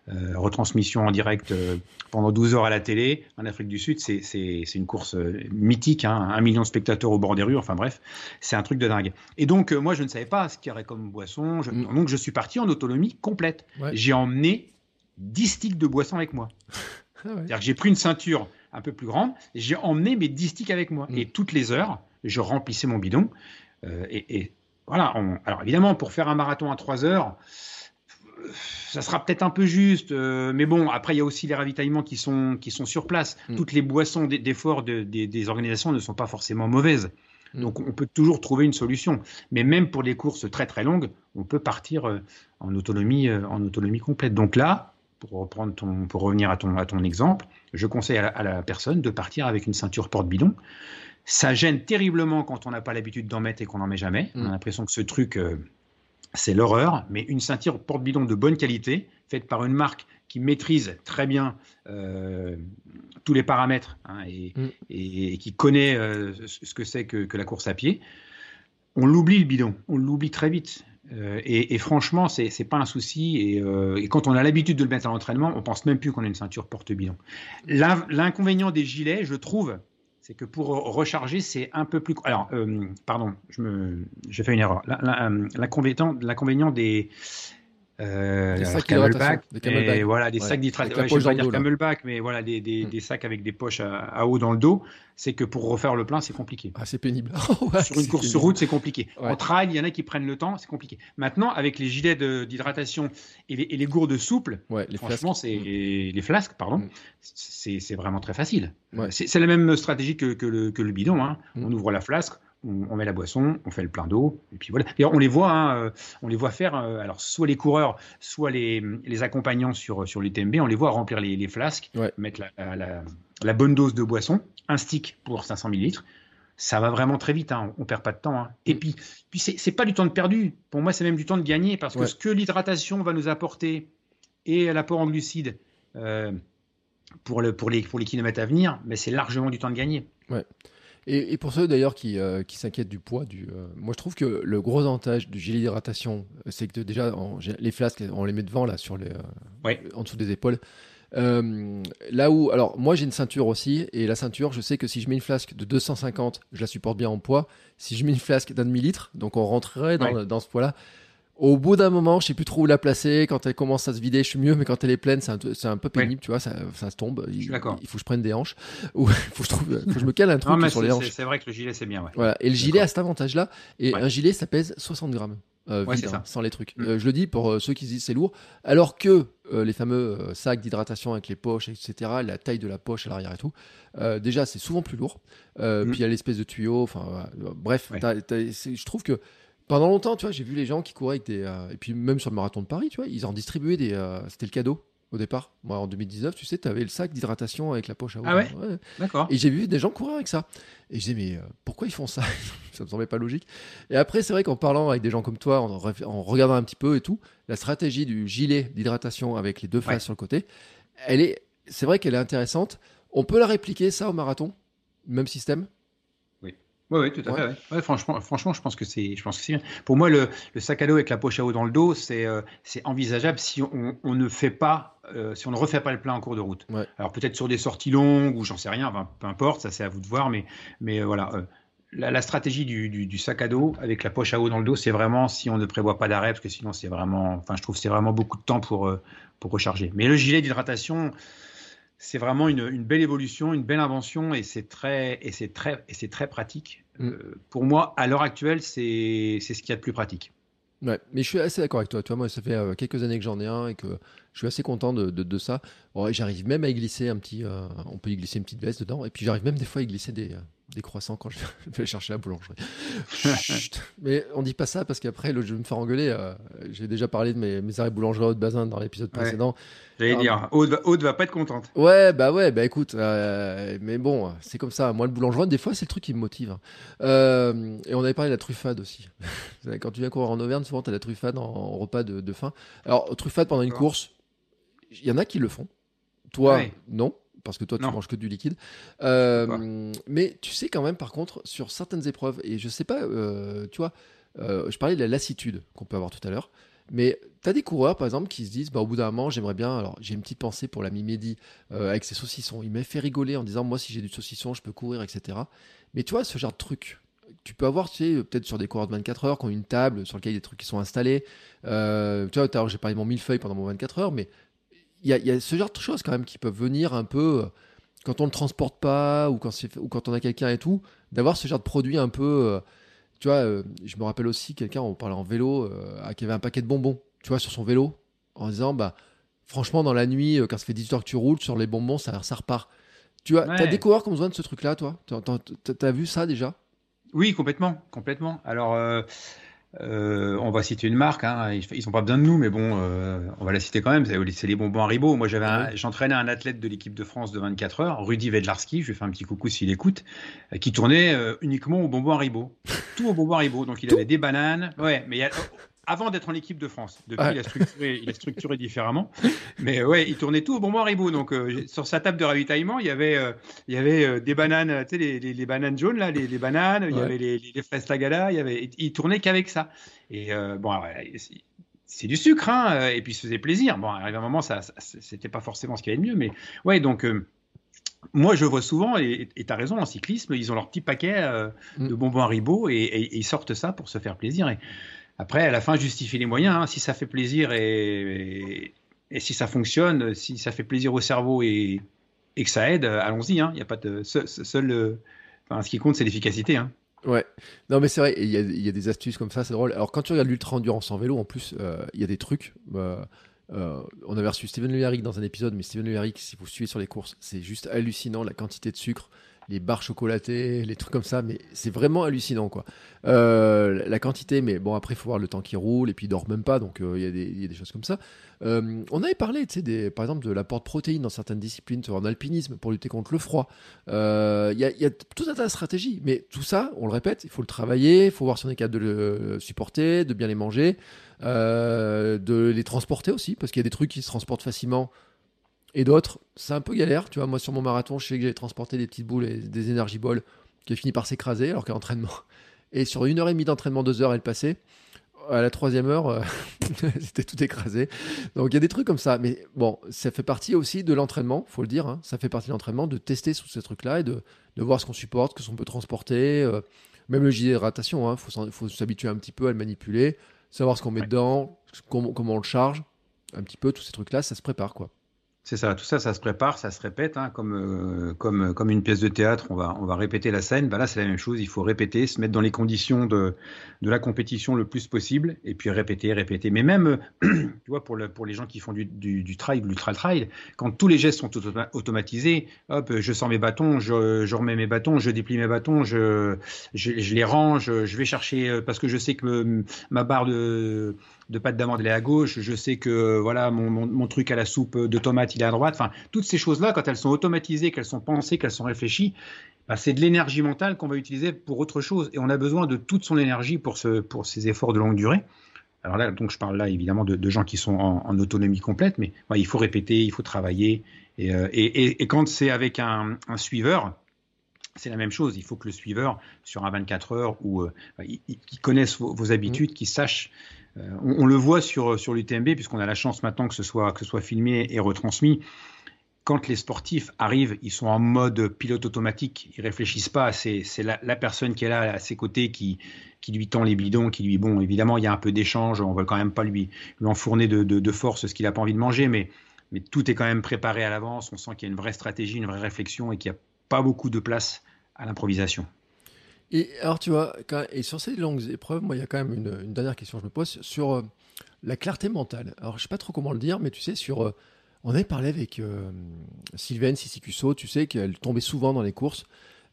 Speaker 2: Euh, retransmission en direct pendant 12 heures à la télé en Afrique du Sud, c'est une course mythique, hein, un million de spectateurs au bord des rues, enfin bref, c'est un truc de dingue. Et donc moi je ne savais pas ce qu'il y aurait comme boisson, mm. donc je suis parti en autonomie complète. J'ai emmené 10 sticks de boisson avec moi. Ah C'est-à-dire que j'ai pris une ceinture un peu plus grande, et j'ai emmené mes 10 sticks avec moi. Mm. Et toutes les heures, je remplissais mon bidon. Euh, et, voilà. alors évidemment, pour faire un marathon à 3 heures, ça sera peut-être un peu juste, euh, mais bon, après, il y a aussi les ravitaillements qui sont, qui sont sur place. Mm. Toutes les boissons d'effort des organisations ne sont pas forcément mauvaises. Mm. Donc, on peut toujours trouver une solution. Mais même pour les courses très très longues, on peut partir euh, en autonomie, en autonomie complète. Donc là, pour, reprendre ton, pour revenir à ton, à ton exemple, je conseille à la, personne de partir avec une ceinture porte-bidon. Ça gêne terriblement quand on n'a pas l'habitude d'en mettre et qu'on n'en met jamais. On a mm. l'impression que ce truc, euh, c'est l'horreur, mais une ceinture porte-bidon de bonne qualité, faite par une marque qui maîtrise très bien euh, tous les paramètres hein, mm. et, qui connaît euh, ce que c'est que, la course à pied, on l'oublie le bidon, on l'oublie très vite. Euh, et, franchement, c'est n'est pas un souci. Et, quand on a l'habitude de le mettre à l'entraînement, on pense même plus qu'on a une ceinture porte-bidon. L'inconvénient des gilets, je trouve, c'est que pour recharger, c'est un peu plus. Alors, pardon, j'ai fait une erreur. L'inconvénient des,
Speaker 1: euh, des sacs camelback,
Speaker 2: des voilà, des sacs d'hydratation. je vais pas dire camelback, mais voilà, des, des, hmm. des, sacs avec des poches à, eau dans le dos. C'est que pour refaire le plein, c'est compliqué.
Speaker 1: Ah, c'est pénible.
Speaker 2: sur une course sur route, c'est compliqué. En trail, il y en a qui prennent le temps, c'est compliqué. Maintenant, avec les gilets d'hydratation et, et, les gourdes souples, les franchement, c'est hmm. les flasques, pardon, hmm. c'est vraiment très facile. C'est la même stratégie que, que, le, que le, bidon. Hein. On ouvre la flasque, on, met la boisson, on fait le plein d'eau, et puis voilà. Et on les voit, hein, euh, on les voit faire. Euh, alors soit les coureurs, soit les, les accompagnants sur sur les TMB, on les voit remplir les, flasques, mettre la, bonne dose de boisson, un stick pour 500 ml. Ça va vraiment très vite, hein, on, perd pas de temps. Hein. Et mm. puis, puis c'est pas du temps de perdu. Pour moi, c'est même du temps de gagner parce que ce que l'hydratation va nous apporter et l'apport en glucides euh, pour, le, pour, les, pour les kilomètres à venir, mais c'est largement du temps de gagner.
Speaker 1: Ouais. Et, pour ceux d'ailleurs qui, euh, qui s'inquiètent du poids, du, euh, moi je trouve que le gros avantage du gilet d'hydratation, c'est que déjà les flasques, on les met devant là, sur les, euh, en dessous des épaules. là où, alors moi j'ai une ceinture aussi, et la ceinture, je sais que si je mets une flasque de 250, je la supporte bien en poids. Si je mets une flasque d'un demi-litre, donc on rentrerait dans, dans ce poids-là, au bout d'un moment, je sais plus trop où la placer. Quand elle commence à se vider, je suis mieux, mais quand elle est pleine, c'est un, un, peu pénible, tu vois, ça, ça se tombe. Il, il, faut que je prenne des hanches. Ou il faut, faut que je me cale un truc sur les hanches.
Speaker 2: C'est vrai que le gilet, c'est bien. Ouais.
Speaker 1: Voilà. Et le gilet a cet avantage-là. Et un gilet, ça pèse 60 grammes. Euh, vide, hein, sans les trucs. Mm. Euh, je le dis pour euh, ceux qui se disent c'est lourd, alors que euh, les fameux sacs d'hydratation avec les poches, etc., la taille de la poche à l'arrière et tout, déjà c'est souvent plus lourd. Mm. Puis il y a l'espèce de tuyau, enfin bref, je trouve que pendant longtemps, tu vois, j'ai vu les gens qui couraient avec des. Euh, et puis même sur le marathon de Paris, tu vois, ils en distribuaient des. Euh, c'était le cadeau au départ. Moi, en 2019, tu sais, tu avais le sac d'hydratation avec la poche à eau.
Speaker 2: Ah ouais, D'accord.
Speaker 1: Et j'ai vu des gens courir avec ça. Et je disais, mais euh, pourquoi ils font ça? Ça me semblait pas logique. Et après, c'est vrai qu'en parlant avec des gens comme toi, en, regardant un petit peu et tout, la stratégie du gilet d'hydratation avec les deux faces sur le côté, elle est. C'est vrai qu'elle est intéressante. On peut la répliquer, ça, au marathon? Même système?
Speaker 2: Oui, oui, tout à fait. Ouais. franchement, franchement, je pense que c'est, je pense que c'est bien. Pour moi, le, le, sac à dos avec la poche à eau dans le dos, c'est, euh, c'est envisageable si on, on, ne fait pas, euh, si on ne refait pas le plein en cours de route. Alors peut-être sur des sorties longues ou j'en sais rien, enfin, peu importe, ça c'est à vous de voir, mais, mais euh, voilà. La, la, stratégie du, du, du, sac à dos avec la poche à eau dans le dos, c'est vraiment si on ne prévoit pas d'arrêt, parce que sinon c'est vraiment, enfin, je trouve que c'est vraiment beaucoup de temps pour, pour recharger. Mais le gilet d'hydratation, c'est vraiment une, belle évolution, une belle invention et c'est très, et c'est très, et c'est très pratique. Mm. Euh, pour moi, à l'heure actuelle, c'est, c'est ce qu'il y a de plus pratique.
Speaker 1: Ouais, mais je suis assez d'accord avec toi. Toi, moi, ça fait euh, quelques années que j'en ai un et que je suis assez content de, de, ça. j'arrive même à y glisser un petit. Euh, on peut y glisser une petite veste dedans. Et puis, j'arrive même des fois à y glisser des, des croissants quand je vais chercher la boulangerie. mais on dit pas ça parce qu'après, je vais me faire engueuler. Euh, j'ai déjà parlé de mes, mes arrêts boulangerie haute bazin dans l'épisode précédent.
Speaker 2: J'allais dire, Aude, Aude va pas être contente.
Speaker 1: Ouais, bah ouais, bah écoute, euh, mais bon, c'est comme ça. Moi, le boulangerie, des fois, c'est le truc qui me motive. Euh, et on avait parlé de la truffade aussi. Quand tu viens courir en Auvergne, souvent, tu as la truffade en, repas de, de, fin. Alors, truffade pendant une course, il y en a qui le font. Toi, non parce que toi tu manges que du liquide. Euh, mais tu sais quand même par contre sur certaines épreuves et je sais pas, euh, tu vois, euh, je parlais de la lassitude qu'on peut avoir tout à l'heure. Mais tu as des coureurs, par exemple, qui se disent, bah, au bout d'un moment, j'aimerais bien. Alors, j'ai une petite pensée pour l'ami Mehdi avec ses saucissons. Il m'a fait rigoler en disant, moi, si j'ai du saucisson, je peux courir, etc. Mais tu vois, ce genre de truc, tu peux avoir, tu sais, peut-être sur des coureurs de 24 heures qui ont une table sur laquelle il y a des trucs qui sont installés. tu vois, j'ai parlé de mon millefeuille pendant mon 24 heures, mais il y, a ce genre de choses quand même qui peuvent venir un peu euh, quand on ne le transporte pas ou quand, ou quand on a quelqu'un et tout, d'avoir ce genre de produit un peu. Euh, tu vois, euh, je me rappelle aussi quelqu'un, on parlait en vélo, qui avait un paquet de bonbons, tu vois, sur son vélo, en disant, bah, franchement, dans la nuit, quand ça fait 18 heures que tu roules, sur les bonbons, ça, ça repart. Tu as, as des coureurs qui ont besoin de ce truc-là, toi? Tu as, vu ça déjà?
Speaker 2: Oui, complètement, complètement. Alors, euh, on va citer une marque, hein, ils n'ont pas besoin de nous, mais bon, euh, on va la citer quand même. C'est les bonbons Haribo. Moi, j'avais, j'entraînais un athlète de l'équipe de France de 24 heures, Rudy Vedlarski. Je lui fais un petit coucou s'il écoute, euh, qui tournait uniquement aux bonbons Haribo, tout aux bonbons Haribo. Donc, il avait des bananes. Ouais, mais avant d'être en équipe de France. Depuis, il, a structuré, il, a structuré, différemment. Mais ouais, il tournait tout au bonbon Haribo. Donc, euh, sur sa table de ravitaillement, il y avait, euh, il y avait euh, des bananes, tu sais, les, les, les, bananes jaunes, là, les, bananes, il y avait les, fraises Tagada, il, y avait, il tournait qu'avec ça. Et bon, c'est du sucre, hein, et puis il se faisait plaisir. Bon, arrive un moment, ça, ça c'était pas forcément ce qu'il y avait de mieux, mais ouais, donc moi, je vois souvent, et tu as raison, en cyclisme, ils ont leur petit paquet euh, mm. de bonbons Haribo et, et, ils sortent ça pour se faire plaisir. Et après, à la fin, justifier les moyens. Hein. si ça fait plaisir et, si ça fonctionne, si ça fait plaisir au cerveau et, que ça aide, allons-y. Hein. Y a pas de seul. Euh, enfin, ce qui compte, c'est l'efficacité. Hein.
Speaker 1: Ouais, non mais c'est vrai, il y, a des astuces comme ça, c'est drôle. Alors quand tu regardes l'ultra endurance en vélo, en plus, euh, il y a des trucs. Bah, euh, on avait reçu Steven Le dans un épisode, mais Steven Le si vous suivez sur les courses, c'est juste hallucinant la quantité de sucre, les barres chocolatées, les trucs comme ça, mais c'est vraiment hallucinant quoi. Euh, la quantité, mais bon après il faut voir le temps qui roule et puis il dort même pas, donc euh, il y, a des choses comme ça. on avait parlé, tu sais, par exemple de l'apport de protéines dans certaines disciplines, en alpinisme pour lutter contre le froid. Il y, a, tout un tas de stratégies, mais tout ça, on le répète, il faut le travailler, il faut voir si on est capable de le supporter, de bien les manger. Euh, de les transporter aussi, parce qu'il y a des trucs qui se transportent facilement et d'autres, c'est un peu galère. Tu vois, moi sur mon marathon, je sais que j'ai transporté des petites boules et des énergie balls qui a fini par s'écraser alors qu'à l'entraînement. Et sur une heure et demie d'entraînement, deux heures, elle passait. À la troisième heure, euh, c'était tout écrasé. Donc il y a des trucs comme ça. Mais bon, ça fait partie aussi de l'entraînement, faut le dire. Hein. Ça fait partie de l'entraînement de tester sous ces trucs-là et de, de, voir ce qu'on supporte, ce qu'on peut transporter. Euh, même le gilet d'hydratation, il hein. faut s'habituer un petit peu à le manipuler savoir ce qu'on met dedans, comment, comment on le charge, un petit peu tous ces trucs-là, ça se prépare quoi.
Speaker 2: C'est ça, tout ça, ça se prépare, ça se répète, hein, comme, euh, comme, comme une pièce de théâtre, on va, on va répéter la scène. Bah là, c'est la même chose, il faut répéter, se mettre dans les conditions de, de la compétition le plus possible, et puis répéter, répéter. Mais même, tu vois, pour, le, pour les gens qui font du, du, du trail, l'ultra trail, quand tous les gestes sont automatisés, hop, je sors mes bâtons, je, je remets mes bâtons, je déplie mes bâtons, je, je, je les range, je vais chercher, euh, parce que je sais que ma barre de de pâte d'amande, elle est à gauche. Je sais que voilà mon, mon, truc à la soupe de tomates, il est à droite. Enfin, toutes ces choses-là, quand elles sont automatisées, qu'elles sont pensées, qu'elles sont réfléchies, bah, c'est de l'énergie mentale qu'on va utiliser pour autre chose. Et on a besoin de toute son énergie pour, ce, pour ces efforts de longue durée. Alors là, donc je parle là évidemment de, gens qui sont en, autonomie complète, mais il faut répéter, il faut travailler. Et, euh, et, et, quand c'est avec un, un suiveur, c'est la même chose. Il faut que le suiveur, sur un 24 heures, ou euh, il, connaisse vos, vos habitudes, mmh. qu'il sache euh, on, le voit sur, sur l'UTMB, puisqu'on a la chance maintenant que ce, soit, que ce soit filmé et retransmis. Quand les sportifs arrivent, ils sont en mode pilote automatique, ils réfléchissent pas. C'est la, personne qui est là à ses côtés qui, qui lui tend les bidons, qui lui, bon, évidemment, il y a un peu d'échange, on ne veut quand même pas lui, lui enfourner de, de, force ce qu'il n'a pas envie de manger, mais, mais tout est quand même préparé à l'avance. On sent qu'il y a une vraie stratégie, une vraie réflexion et qu'il n'y a pas beaucoup de place à l'improvisation.
Speaker 1: Et alors, tu vois, et sur ces longues épreuves, moi, il y a quand même une, dernière question que je me pose sur euh, la clarté mentale. Alors, je sais pas trop comment le dire, mais tu sais. Euh, on avait parlé avec euh, Sylvaine Sissicusso, tu sais, qu'elle tombait souvent dans les courses,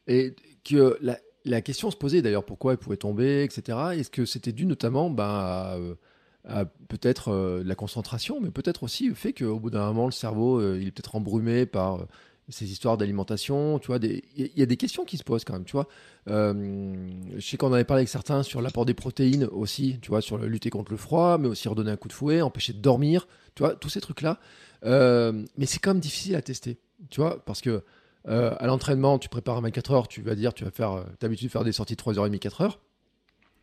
Speaker 1: et que la, question se posait d'ailleurs pourquoi elle pouvait tomber, etc. Est-ce que c'était dû notamment ben, à, peut-être la concentration, mais peut-être aussi le fait qu'au bout d'un moment, le cerveau, il est peut-être embrumé par ces histoires d'alimentation, tu vois, il y a des questions qui se posent quand même, tu vois. Euh, je sais qu'on avait parlé avec certains sur l'apport des protéines aussi, tu vois, sur lutter contre le froid, mais aussi redonner un coup de fouet, empêcher de dormir, tu vois, tous ces trucs-là. Euh, mais c'est quand même difficile à tester, tu vois, parce que euh, à l'entraînement, tu prépares un 24 heures, tu vas dire, tu vas faire, t'as l'habitude de faire des sorties de 3h30, 4 heures,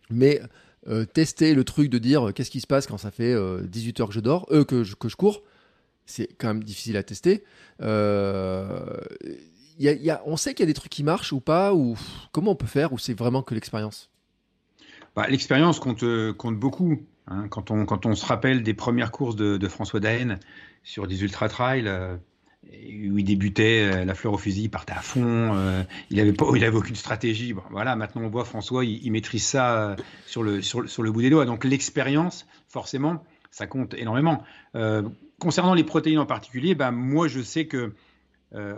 Speaker 1: mais tester le truc de dire qu'est-ce qui se passe quand ça fait 18 heures que je dors, que je, que je cours, c'est quand même difficile à tester. Euh, y a, on sait qu'il y a des trucs qui marchent ou pas, ou comment on peut faire, ou c'est vraiment que l'expérience?
Speaker 2: Bah, L'expérience compte, compte beaucoup. Hein. quand, on, quand on se rappelle des premières courses de, François Daen sur des ultra trails, euh, où il débutait euh, la fleur au fusil, il partait à fond, euh, il avait pas, il avait aucune stratégie. Voilà, maintenant on voit François, il, maîtrise ça sur le, sur, sur le bout des doigts. Donc l'expérience, forcément, ça compte énormément. Euh, concernant les protéines en particulier, ben, moi je sais que euh,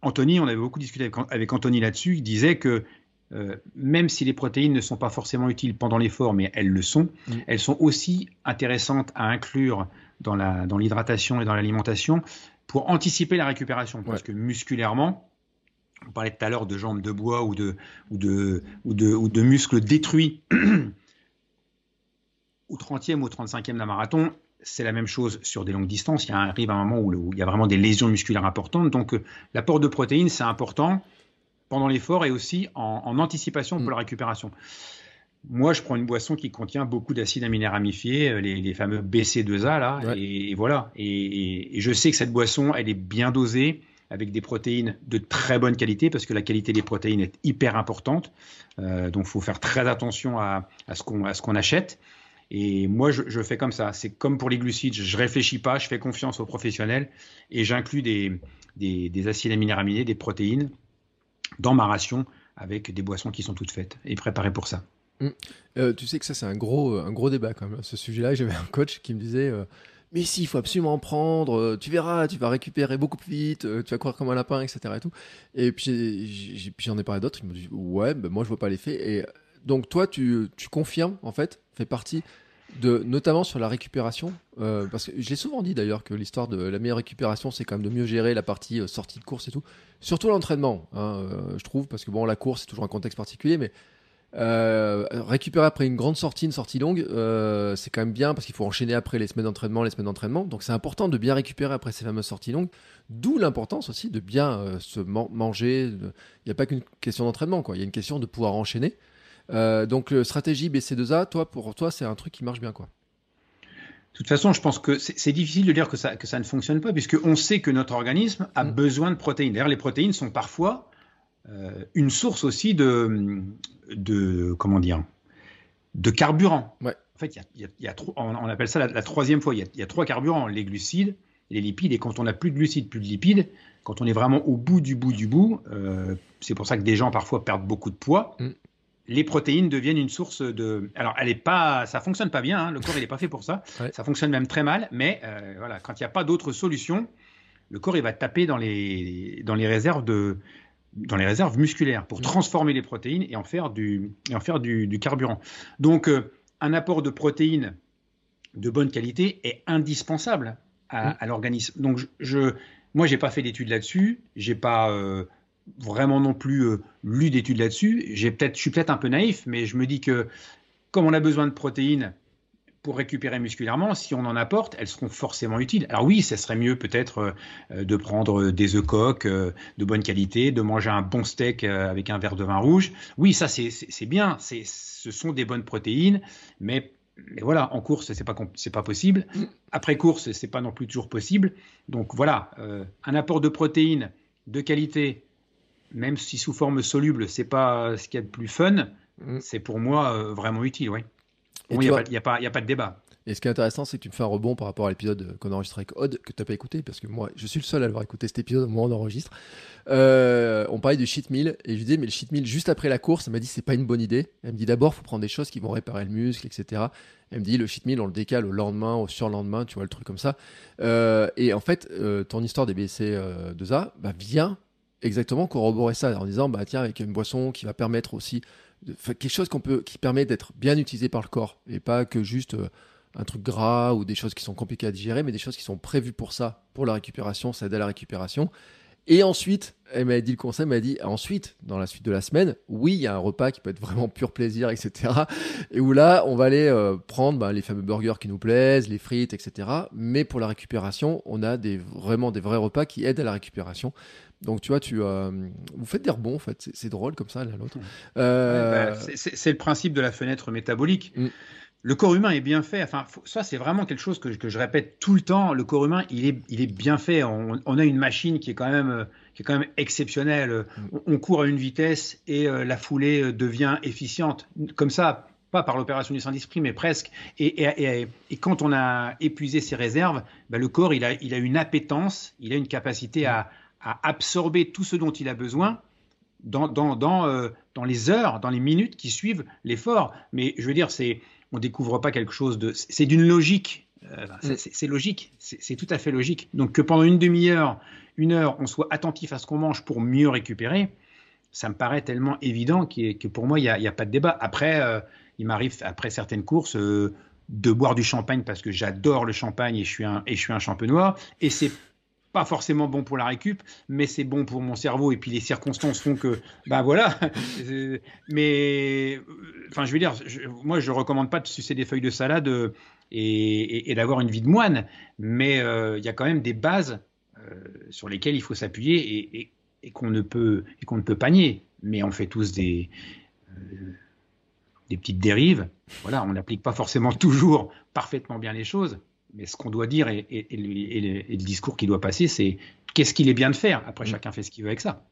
Speaker 2: Anthony, on avait beaucoup discuté avec, Anthony là-dessus, il disait que euh, même si les protéines ne sont pas forcément utiles pendant l'effort, mais elles le sont, mm. elles sont aussi intéressantes à inclure dans l'hydratation dans et dans l'alimentation pour anticiper la récupération. Parce que musculairement, on parlait tout à l'heure de jambes de bois ou de, ou de, ou de, ou de muscles détruits au 30e ou au 35e d'un marathon, c'est la même chose sur des longues distances. Il arrive un moment où, il y a vraiment des lésions musculaires importantes. Donc, euh, l'apport de protéines, c'est important pendant l'effort et aussi en, anticipation pour mm. la récupération. Moi, je prends une boisson qui contient beaucoup d'acides aminés ramifiés, euh, les, fameux BC2A, là, et, voilà. Et, je sais que cette boisson, elle est bien dosée, avec des protéines de très bonne qualité, parce que la qualité des protéines est hyper importante. Euh, donc, il faut faire très attention à, à ce qu'on achète. Et moi, je, fais comme ça. C'est comme pour les glucides. Je réfléchis pas, je fais confiance aux professionnels et j'inclus des, des, acides aminés aminés, des protéines dans ma ration avec des boissons qui sont toutes faites et préparées pour ça.
Speaker 1: Mmh. Euh, tu sais que ça, c'est un gros, un gros débat quand même. Ce sujet-là, j'avais un coach qui me disait euh, Mais si, il faut absolument en prendre, euh, tu verras, tu vas récupérer beaucoup plus vite, tu vas courir comme un lapin, etc. Et, puis j'en ai, parlé d'autres, ils m'ont dit Ouais, ben moi je vois pas l'effet. Et donc toi, tu, tu confirmes, en fait, fait partie de, notamment sur la récupération, euh, parce que je l'ai souvent dit d'ailleurs que l'histoire de la meilleure récupération, c'est quand même de mieux gérer la partie euh, sortie de course et tout. Surtout l'entraînement, hein, euh, je trouve, parce que bon, la course, c'est toujours un contexte particulier, mais récupérer après une grande sortie, une sortie longue, c'est quand même bien parce qu'il faut enchaîner après les semaines d'entraînement, les semaines d'entraînement. Donc c'est important de bien récupérer après ces fameuses sorties longues. D'où l'importance aussi de bien se manger. Il n'y a pas qu'une question d'entraînement, quoi. Il y a une question de pouvoir enchaîner. Euh, donc, euh, stratégie BC2A, toi, pour toi, c'est un truc qui marche bien, quoi.
Speaker 2: De toute façon, je pense que c'est difficile de dire que ça, que ça ne fonctionne pas, puisqu'on sait que notre organisme a mm. besoin de protéines. D'ailleurs, les protéines sont parfois euh, une source aussi de, de comment dire, de carburant.
Speaker 1: Ouais.
Speaker 2: En fait, il y a, on, appelle ça la, troisième fois. Il y, a, trois carburants les glucides, les lipides, et quand on n'a plus de glucides, plus de lipides, quand on est vraiment au bout du bout du bout, c'est pour ça que des gens parfois perdent beaucoup de poids. Mm les protéines deviennent une source de. Alors, elle est pas, ça fonctionne pas bien. Hein, le corps, il n'est pas fait pour ça. Ça fonctionne même très mal. Mais euh, voilà, quand il n'y a pas d'autre solution, le corps, il va taper dans les dans les réserves de dans les réserves musculaires pour transformer les protéines et en faire du et en faire du, carburant. Donc, euh, un apport de protéines de bonne qualité est indispensable à, mm. l'organisme. Donc, je, je moi, j'ai pas fait d'études là-dessus. J'ai pas euh, vraiment non plus euh, lu d'études là-dessus. Je suis peut-être un peu naïf, mais je me dis que comme on a besoin de protéines pour récupérer musculairement, si on en apporte, elles seront forcément utiles. Alors oui, ça serait mieux peut-être euh, de prendre des œufs coques euh, de bonne qualité, de manger un bon steak avec un verre de vin rouge. Oui, ça c'est bien, ce sont des bonnes protéines, mais voilà, en course, c'est pas pas possible. Après course, c'est pas non plus toujours possible. Donc voilà, un apport de protéines de qualité même si sous forme soluble, c'est pas ce qu'il y a de plus fun, mm. c'est pour moi euh, vraiment utile, oui. Il n'y a, a, pas de débat.
Speaker 1: Et ce qui est intéressant, c'est que tu me fais un rebond par rapport à l'épisode qu'on enregistre avec Odd, que tu n'as pas écouté, parce que moi, je suis le seul à avoir écouté cet épisode au moment où on enregistre. Euh, on parlait du cheat meal, et je lui disais, mais le cheat meal, juste après la course, elle m'a dit, c'est pas une bonne idée. Elle me dit, d'abord, il faut prendre des choses qui vont réparer le muscle, etc. Elle me dit, le cheat meal, on le décale au lendemain, au surlendemain, tu vois, le truc comme ça. Euh, et en fait, ton histoire des BC2A bah, vient exactement corroborer ça en disant bah tiens avec une boisson qui va permettre aussi quelque chose qu'on peut qui permet d'être bien utilisé par le corps et pas que juste euh, un truc gras ou des choses qui sont compliquées à digérer mais des choses qui sont prévues pour ça pour la récupération ça aide à la récupération et ensuite, elle m'a dit le conseil, m'a dit ensuite, dans la suite de la semaine, oui, il y a un repas qui peut être vraiment pur plaisir, etc. Et où là, on va aller euh, prendre bah, les fameux burgers qui nous plaisent, les frites, etc. Mais pour la récupération, on a des, vraiment des vrais repas qui aident à la récupération. Donc tu vois, tu, euh, vous faites des rebonds en fait, c'est drôle comme ça l'un l'autre.
Speaker 2: Euh... Bah, c'est le principe de la fenêtre métabolique. Mm le corps humain est bien fait. Enfin, ça, c'est vraiment quelque chose que, je répète tout le temps. Le corps humain, il est, il est bien fait. On, a une machine qui est quand même, qui est quand même exceptionnelle. Mm. On, court à une vitesse et euh, la foulée euh, devient efficiente. Comme ça, pas par l'opération du Saint-Esprit, mais presque. Et, et, quand on a épuisé ses réserves, ben, le corps, il a, il a une appétence, il a une capacité à, à absorber tout ce dont il a besoin dans, dans, dans, euh, dans les heures, dans les minutes qui suivent l'effort. Mais je veux dire, c'est on découvre pas quelque chose de. C'est d'une logique. Euh, mm. c'est logique. C'est tout à fait logique. Donc que pendant une demi-heure, une heure, on soit attentif à ce qu'on mange pour mieux récupérer, ça me paraît tellement évident que pour moi, il n'y a, pas de débat. Après, euh, il m'arrive, après certaines courses, euh, de boire du champagne parce que j'adore le champagne et je suis un, et je suis un champenois. Et c'est pas forcément bon pour la récup, mais c'est bon pour mon cerveau. Et puis les circonstances font que, ben voilà. mais, enfin, je veux dire, moi, je recommande pas de sucer des feuilles de salade euh, et, d'avoir une vie de moine, mais euh, il y a quand même des bases euh, sur lesquelles il faut s'appuyer et, qu'on ne peut et qu'on ne peut pas nier. Mais on fait tous des des petites dérives. Voilà, on n'applique pas forcément toujours parfaitement bien les choses, mais ce qu'on doit dire et, le, discours qui doit passer, c'est qu'est-ce qu'il est bien de faire. Après, mm. chacun fait ce qu'il veut avec ça.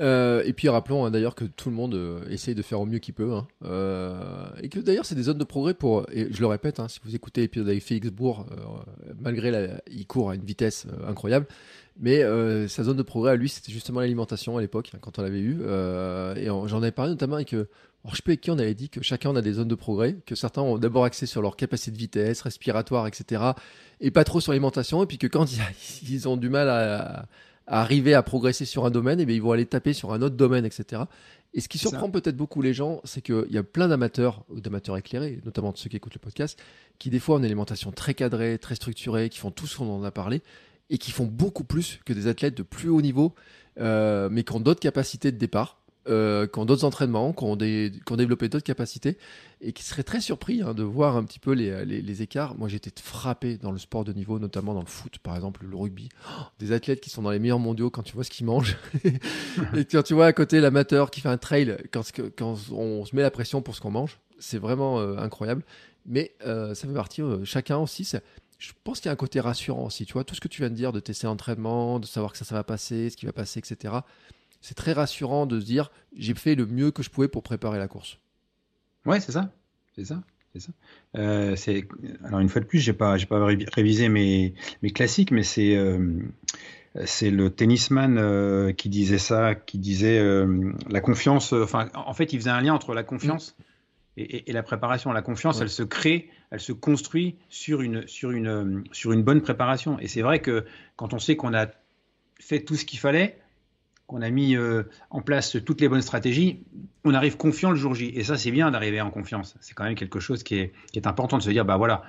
Speaker 1: Euh, et puis rappelons hein, d'ailleurs que tout le monde euh, essaye de faire au mieux qu'il peut. Hein. Euh, et que d'ailleurs c'est des zones de progrès pour, et je le répète, hein, si vous écoutez l'épisode avec Félix Bourg, malgré la, il court à une vitesse incroyable, mais sa zone de progrès à lui c'était justement l'alimentation à l'époque, quand on l'avait eu. et j'en avais parlé notamment avec alors, je sais pas avec qui on avait dit que chacun a des zones de progrès, que certains ont d'abord axé sur leur capacité de vitesse, respiratoire, etc., et pas trop sur l'alimentation, et puis que quand ils ont du mal à, arriver à progresser sur un domaine, et bien ils vont aller taper sur un autre domaine, etc. Et ce qui surprend peut-être beaucoup les gens, c'est qu'il y a plein d'amateurs, ou d'amateurs éclairés, notamment de ceux qui écoutent le podcast, qui des fois ont une alimentation très cadrée, très structurée, qui font tout ce qu'on en a parlé, et qui font beaucoup plus que des athlètes de plus haut niveau, euh, mais qui ont d'autres capacités de départ euh, qui ont d'autres entraînements, qui ont, des, qui ont développé d'autres capacités, et qui seraient très surpris hein, de voir un petit peu les, les, écarts. Moi, j'étais frappé dans le sport de niveau, notamment dans le foot, par exemple, le rugby. Oh, des athlètes qui sont dans les meilleurs mondiaux quand tu vois ce qu'ils mangent. et quand tu vois à côté l'amateur qui fait un trail, quand, quand on se met la pression pour ce qu'on mange, c'est vraiment euh, incroyable. Mais euh, ça fait partie, chacun aussi, je pense qu'il y a un côté rassurant aussi. Tu vois, tout ce que tu viens de dire, de tester l'entraînement, de savoir que ça, ça va passer, ce qui va passer, etc c'est très rassurant de se dire j'ai fait le mieux que je pouvais pour préparer la course.
Speaker 2: Ouais, c'est ça, c'est ça, c'est ça. Euh, alors une fois de plus, j'ai pas, j'ai pas révisé mes, mes classiques, mais c'est euh, c'est le tennisman euh, qui disait ça, qui disait la confiance. Enfin, en fait, il faisait un lien entre la confiance et, la préparation. La confiance, elle se crée, elle se construit sur une sur une sur une bonne préparation. Et c'est vrai que quand on sait qu'on a fait tout ce qu'il fallait, qu'on a mis euh, en place toutes les bonnes stratégies, on arrive confiant le jour J. Et ça, c'est bien d'arriver en confiance. C'est quand même quelque chose qui est, important de se dire, bah voilà,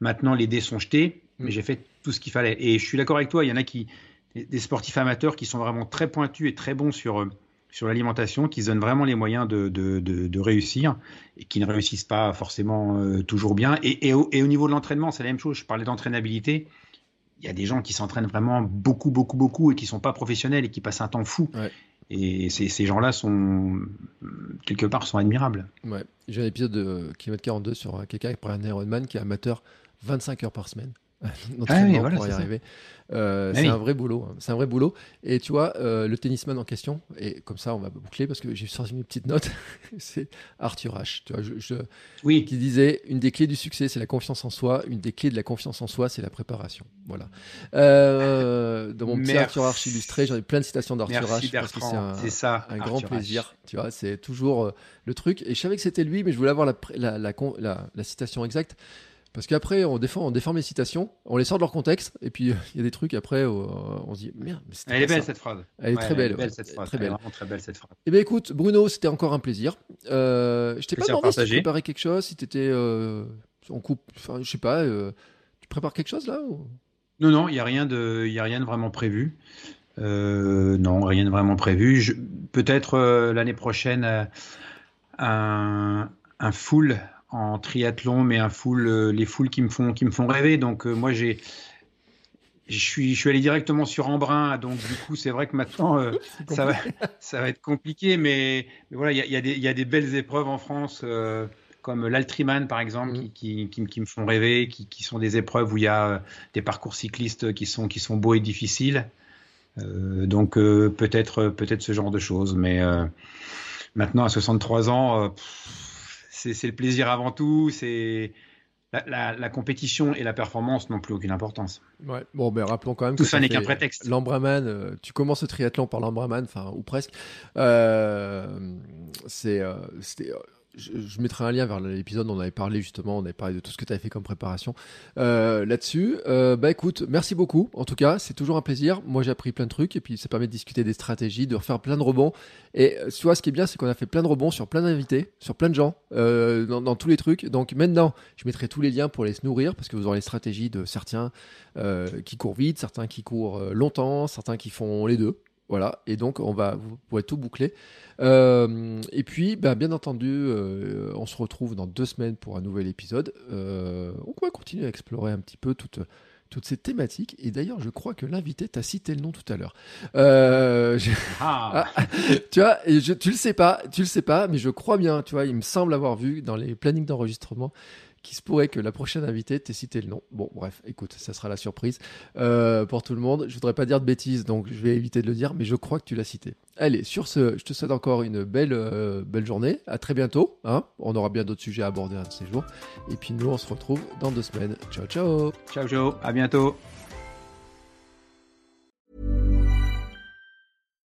Speaker 2: maintenant les dés sont jetés, mais j'ai fait tout ce qu'il fallait. Et je suis d'accord avec toi, il y en a qui, des sportifs amateurs qui sont vraiment très pointus et très bons sur, euh, sur l'alimentation, qui se donnent vraiment les moyens de, de, réussir et qui ne réussissent pas forcément euh, toujours bien. Et, au, et au niveau de l'entraînement, c'est la même chose. Je parlais d'entraînabilité il y a des gens qui s'entraînent vraiment beaucoup, beaucoup, beaucoup et qui sont pas professionnels et qui passent un temps fou. Et ces, ces gens-là sont, quelque part, sont admirables.
Speaker 1: Ouais. J'ai un épisode de Kilomètre 42 sur quelqu'un qui prend un Ironman qui est amateur 25 heures par semaine. ah oui, voilà, pour y arriver. Euh, ah c'est un vrai boulot. Hein. C'est un vrai boulot. Et tu vois, euh, le tennisman en question, et comme ça, on va boucler parce que j'ai sorti mes petites notes. c'est Arthur H. Tu vois, je,
Speaker 2: oui.
Speaker 1: Qui disait une des clés du succès, c'est la confiance en soi. Une des clés de la confiance en soi, c'est la préparation. Voilà. Euh, dans mon petit Arthur H illustré, j'en ai plein de citations d'Arthur H parce que c'est un, ça, un grand plaisir. Tu vois, c'est toujours le truc. Et je savais que c'était lui, mais je voulais avoir la, la, la, la citation exacte. Parce qu'après, on défend, on déforme les citations, on les sort de leur contexte, et puis il y a des trucs après, euh, on se dit merde.
Speaker 2: Mais elle est belle cette phrase.
Speaker 1: Elle est très belle.
Speaker 2: belle cette phrase.
Speaker 1: Très belle.
Speaker 2: Très belle cette phrase.
Speaker 1: Eh bien écoute, Bruno, c'était encore un plaisir. Euh, je t'ai pas demandé si tu préparais quelque chose, si tu étais euh, en coupe, enfin, je sais pas, euh, tu prépares quelque chose là
Speaker 2: Non, non, il n'y a, rien de, y a rien de vraiment prévu. non, rien de vraiment prévu. Peut-être l'année prochaine, un, un full en triathlon, mais un full, euh, les foules qui me font, qui me font rêver. Donc euh, moi j'ai je suis, je suis allé directement sur Embrun, donc du coup, c'est vrai que maintenant, euh, ça, va, ça va être compliqué, mais, mais voilà, il y a, y, y a, des belles épreuves en France, comme l'Altriman, par exemple, mm. qui, qui, qui, me font rêver, qui, qui, sont des épreuves où il y a des parcours cyclistes qui sont, qui sont beaux et difficiles. donc peut-être peut-être ce genre de choses, mais maintenant, à 63 ans, c'est le plaisir avant tout. C'est la, compétition et la performance n'ont plus aucune importance.
Speaker 1: Ouais. Bon, ben rappelons quand même
Speaker 2: tout ça n'est qu'un prétexte.
Speaker 1: L'Ambraman, euh, tu commences le triathlon par l'Ambraman, enfin ou presque. Euh, c'est euh, je, mettrai un lien vers l'épisode on avait parlé justement, on avait parlé de tout ce que tu avais fait comme préparation euh, là-dessus. Euh, bah écoute, merci beaucoup. En tout cas, c'est toujours un plaisir. Moi, j'ai appris plein de trucs et puis ça permet de discuter des stratégies, de refaire plein de rebonds. Et tu vois, ce qui est bien, c'est qu'on a fait plein de rebonds sur plein d'invités, sur plein de gens, dans, dans, tous les trucs. Donc maintenant, je mettrai tous les liens pour les se nourrir parce que vous aurez les stratégies de certains qui courent vite, certains qui courent longtemps, certains qui font les deux. Voilà, et donc on va vous pourrez tout boucler. Euh, et puis, bah, bien entendu, euh, on se retrouve dans deux semaines pour un nouvel épisode. Euh, on va continuer à explorer un petit peu toutes toutes ces thématiques. Et d'ailleurs, je crois que l'invité t'a cité le nom tout à l'heure. Ah. Ah, tu vois, et je, tu le sais pas, tu le sais pas, mais je crois bien. Tu vois, il me semble avoir vu dans les plannings d'enregistrement qu'il se pourrait que la prochaine invitée t'ait cité le nom. Bon, bref, écoute, ça sera la surprise euh, pour tout le monde. Je voudrais pas dire de bêtises, donc je vais éviter de le dire, mais je crois que tu l'as cité. Allez, sur ce, je te souhaite encore une belle, euh, belle journée. À très bientôt. Hein on aura bien d'autres sujets à aborder un de ces jours. Et puis nous, on se retrouve dans deux semaines. Ciao, ciao.
Speaker 2: Ciao, ciao. À bientôt.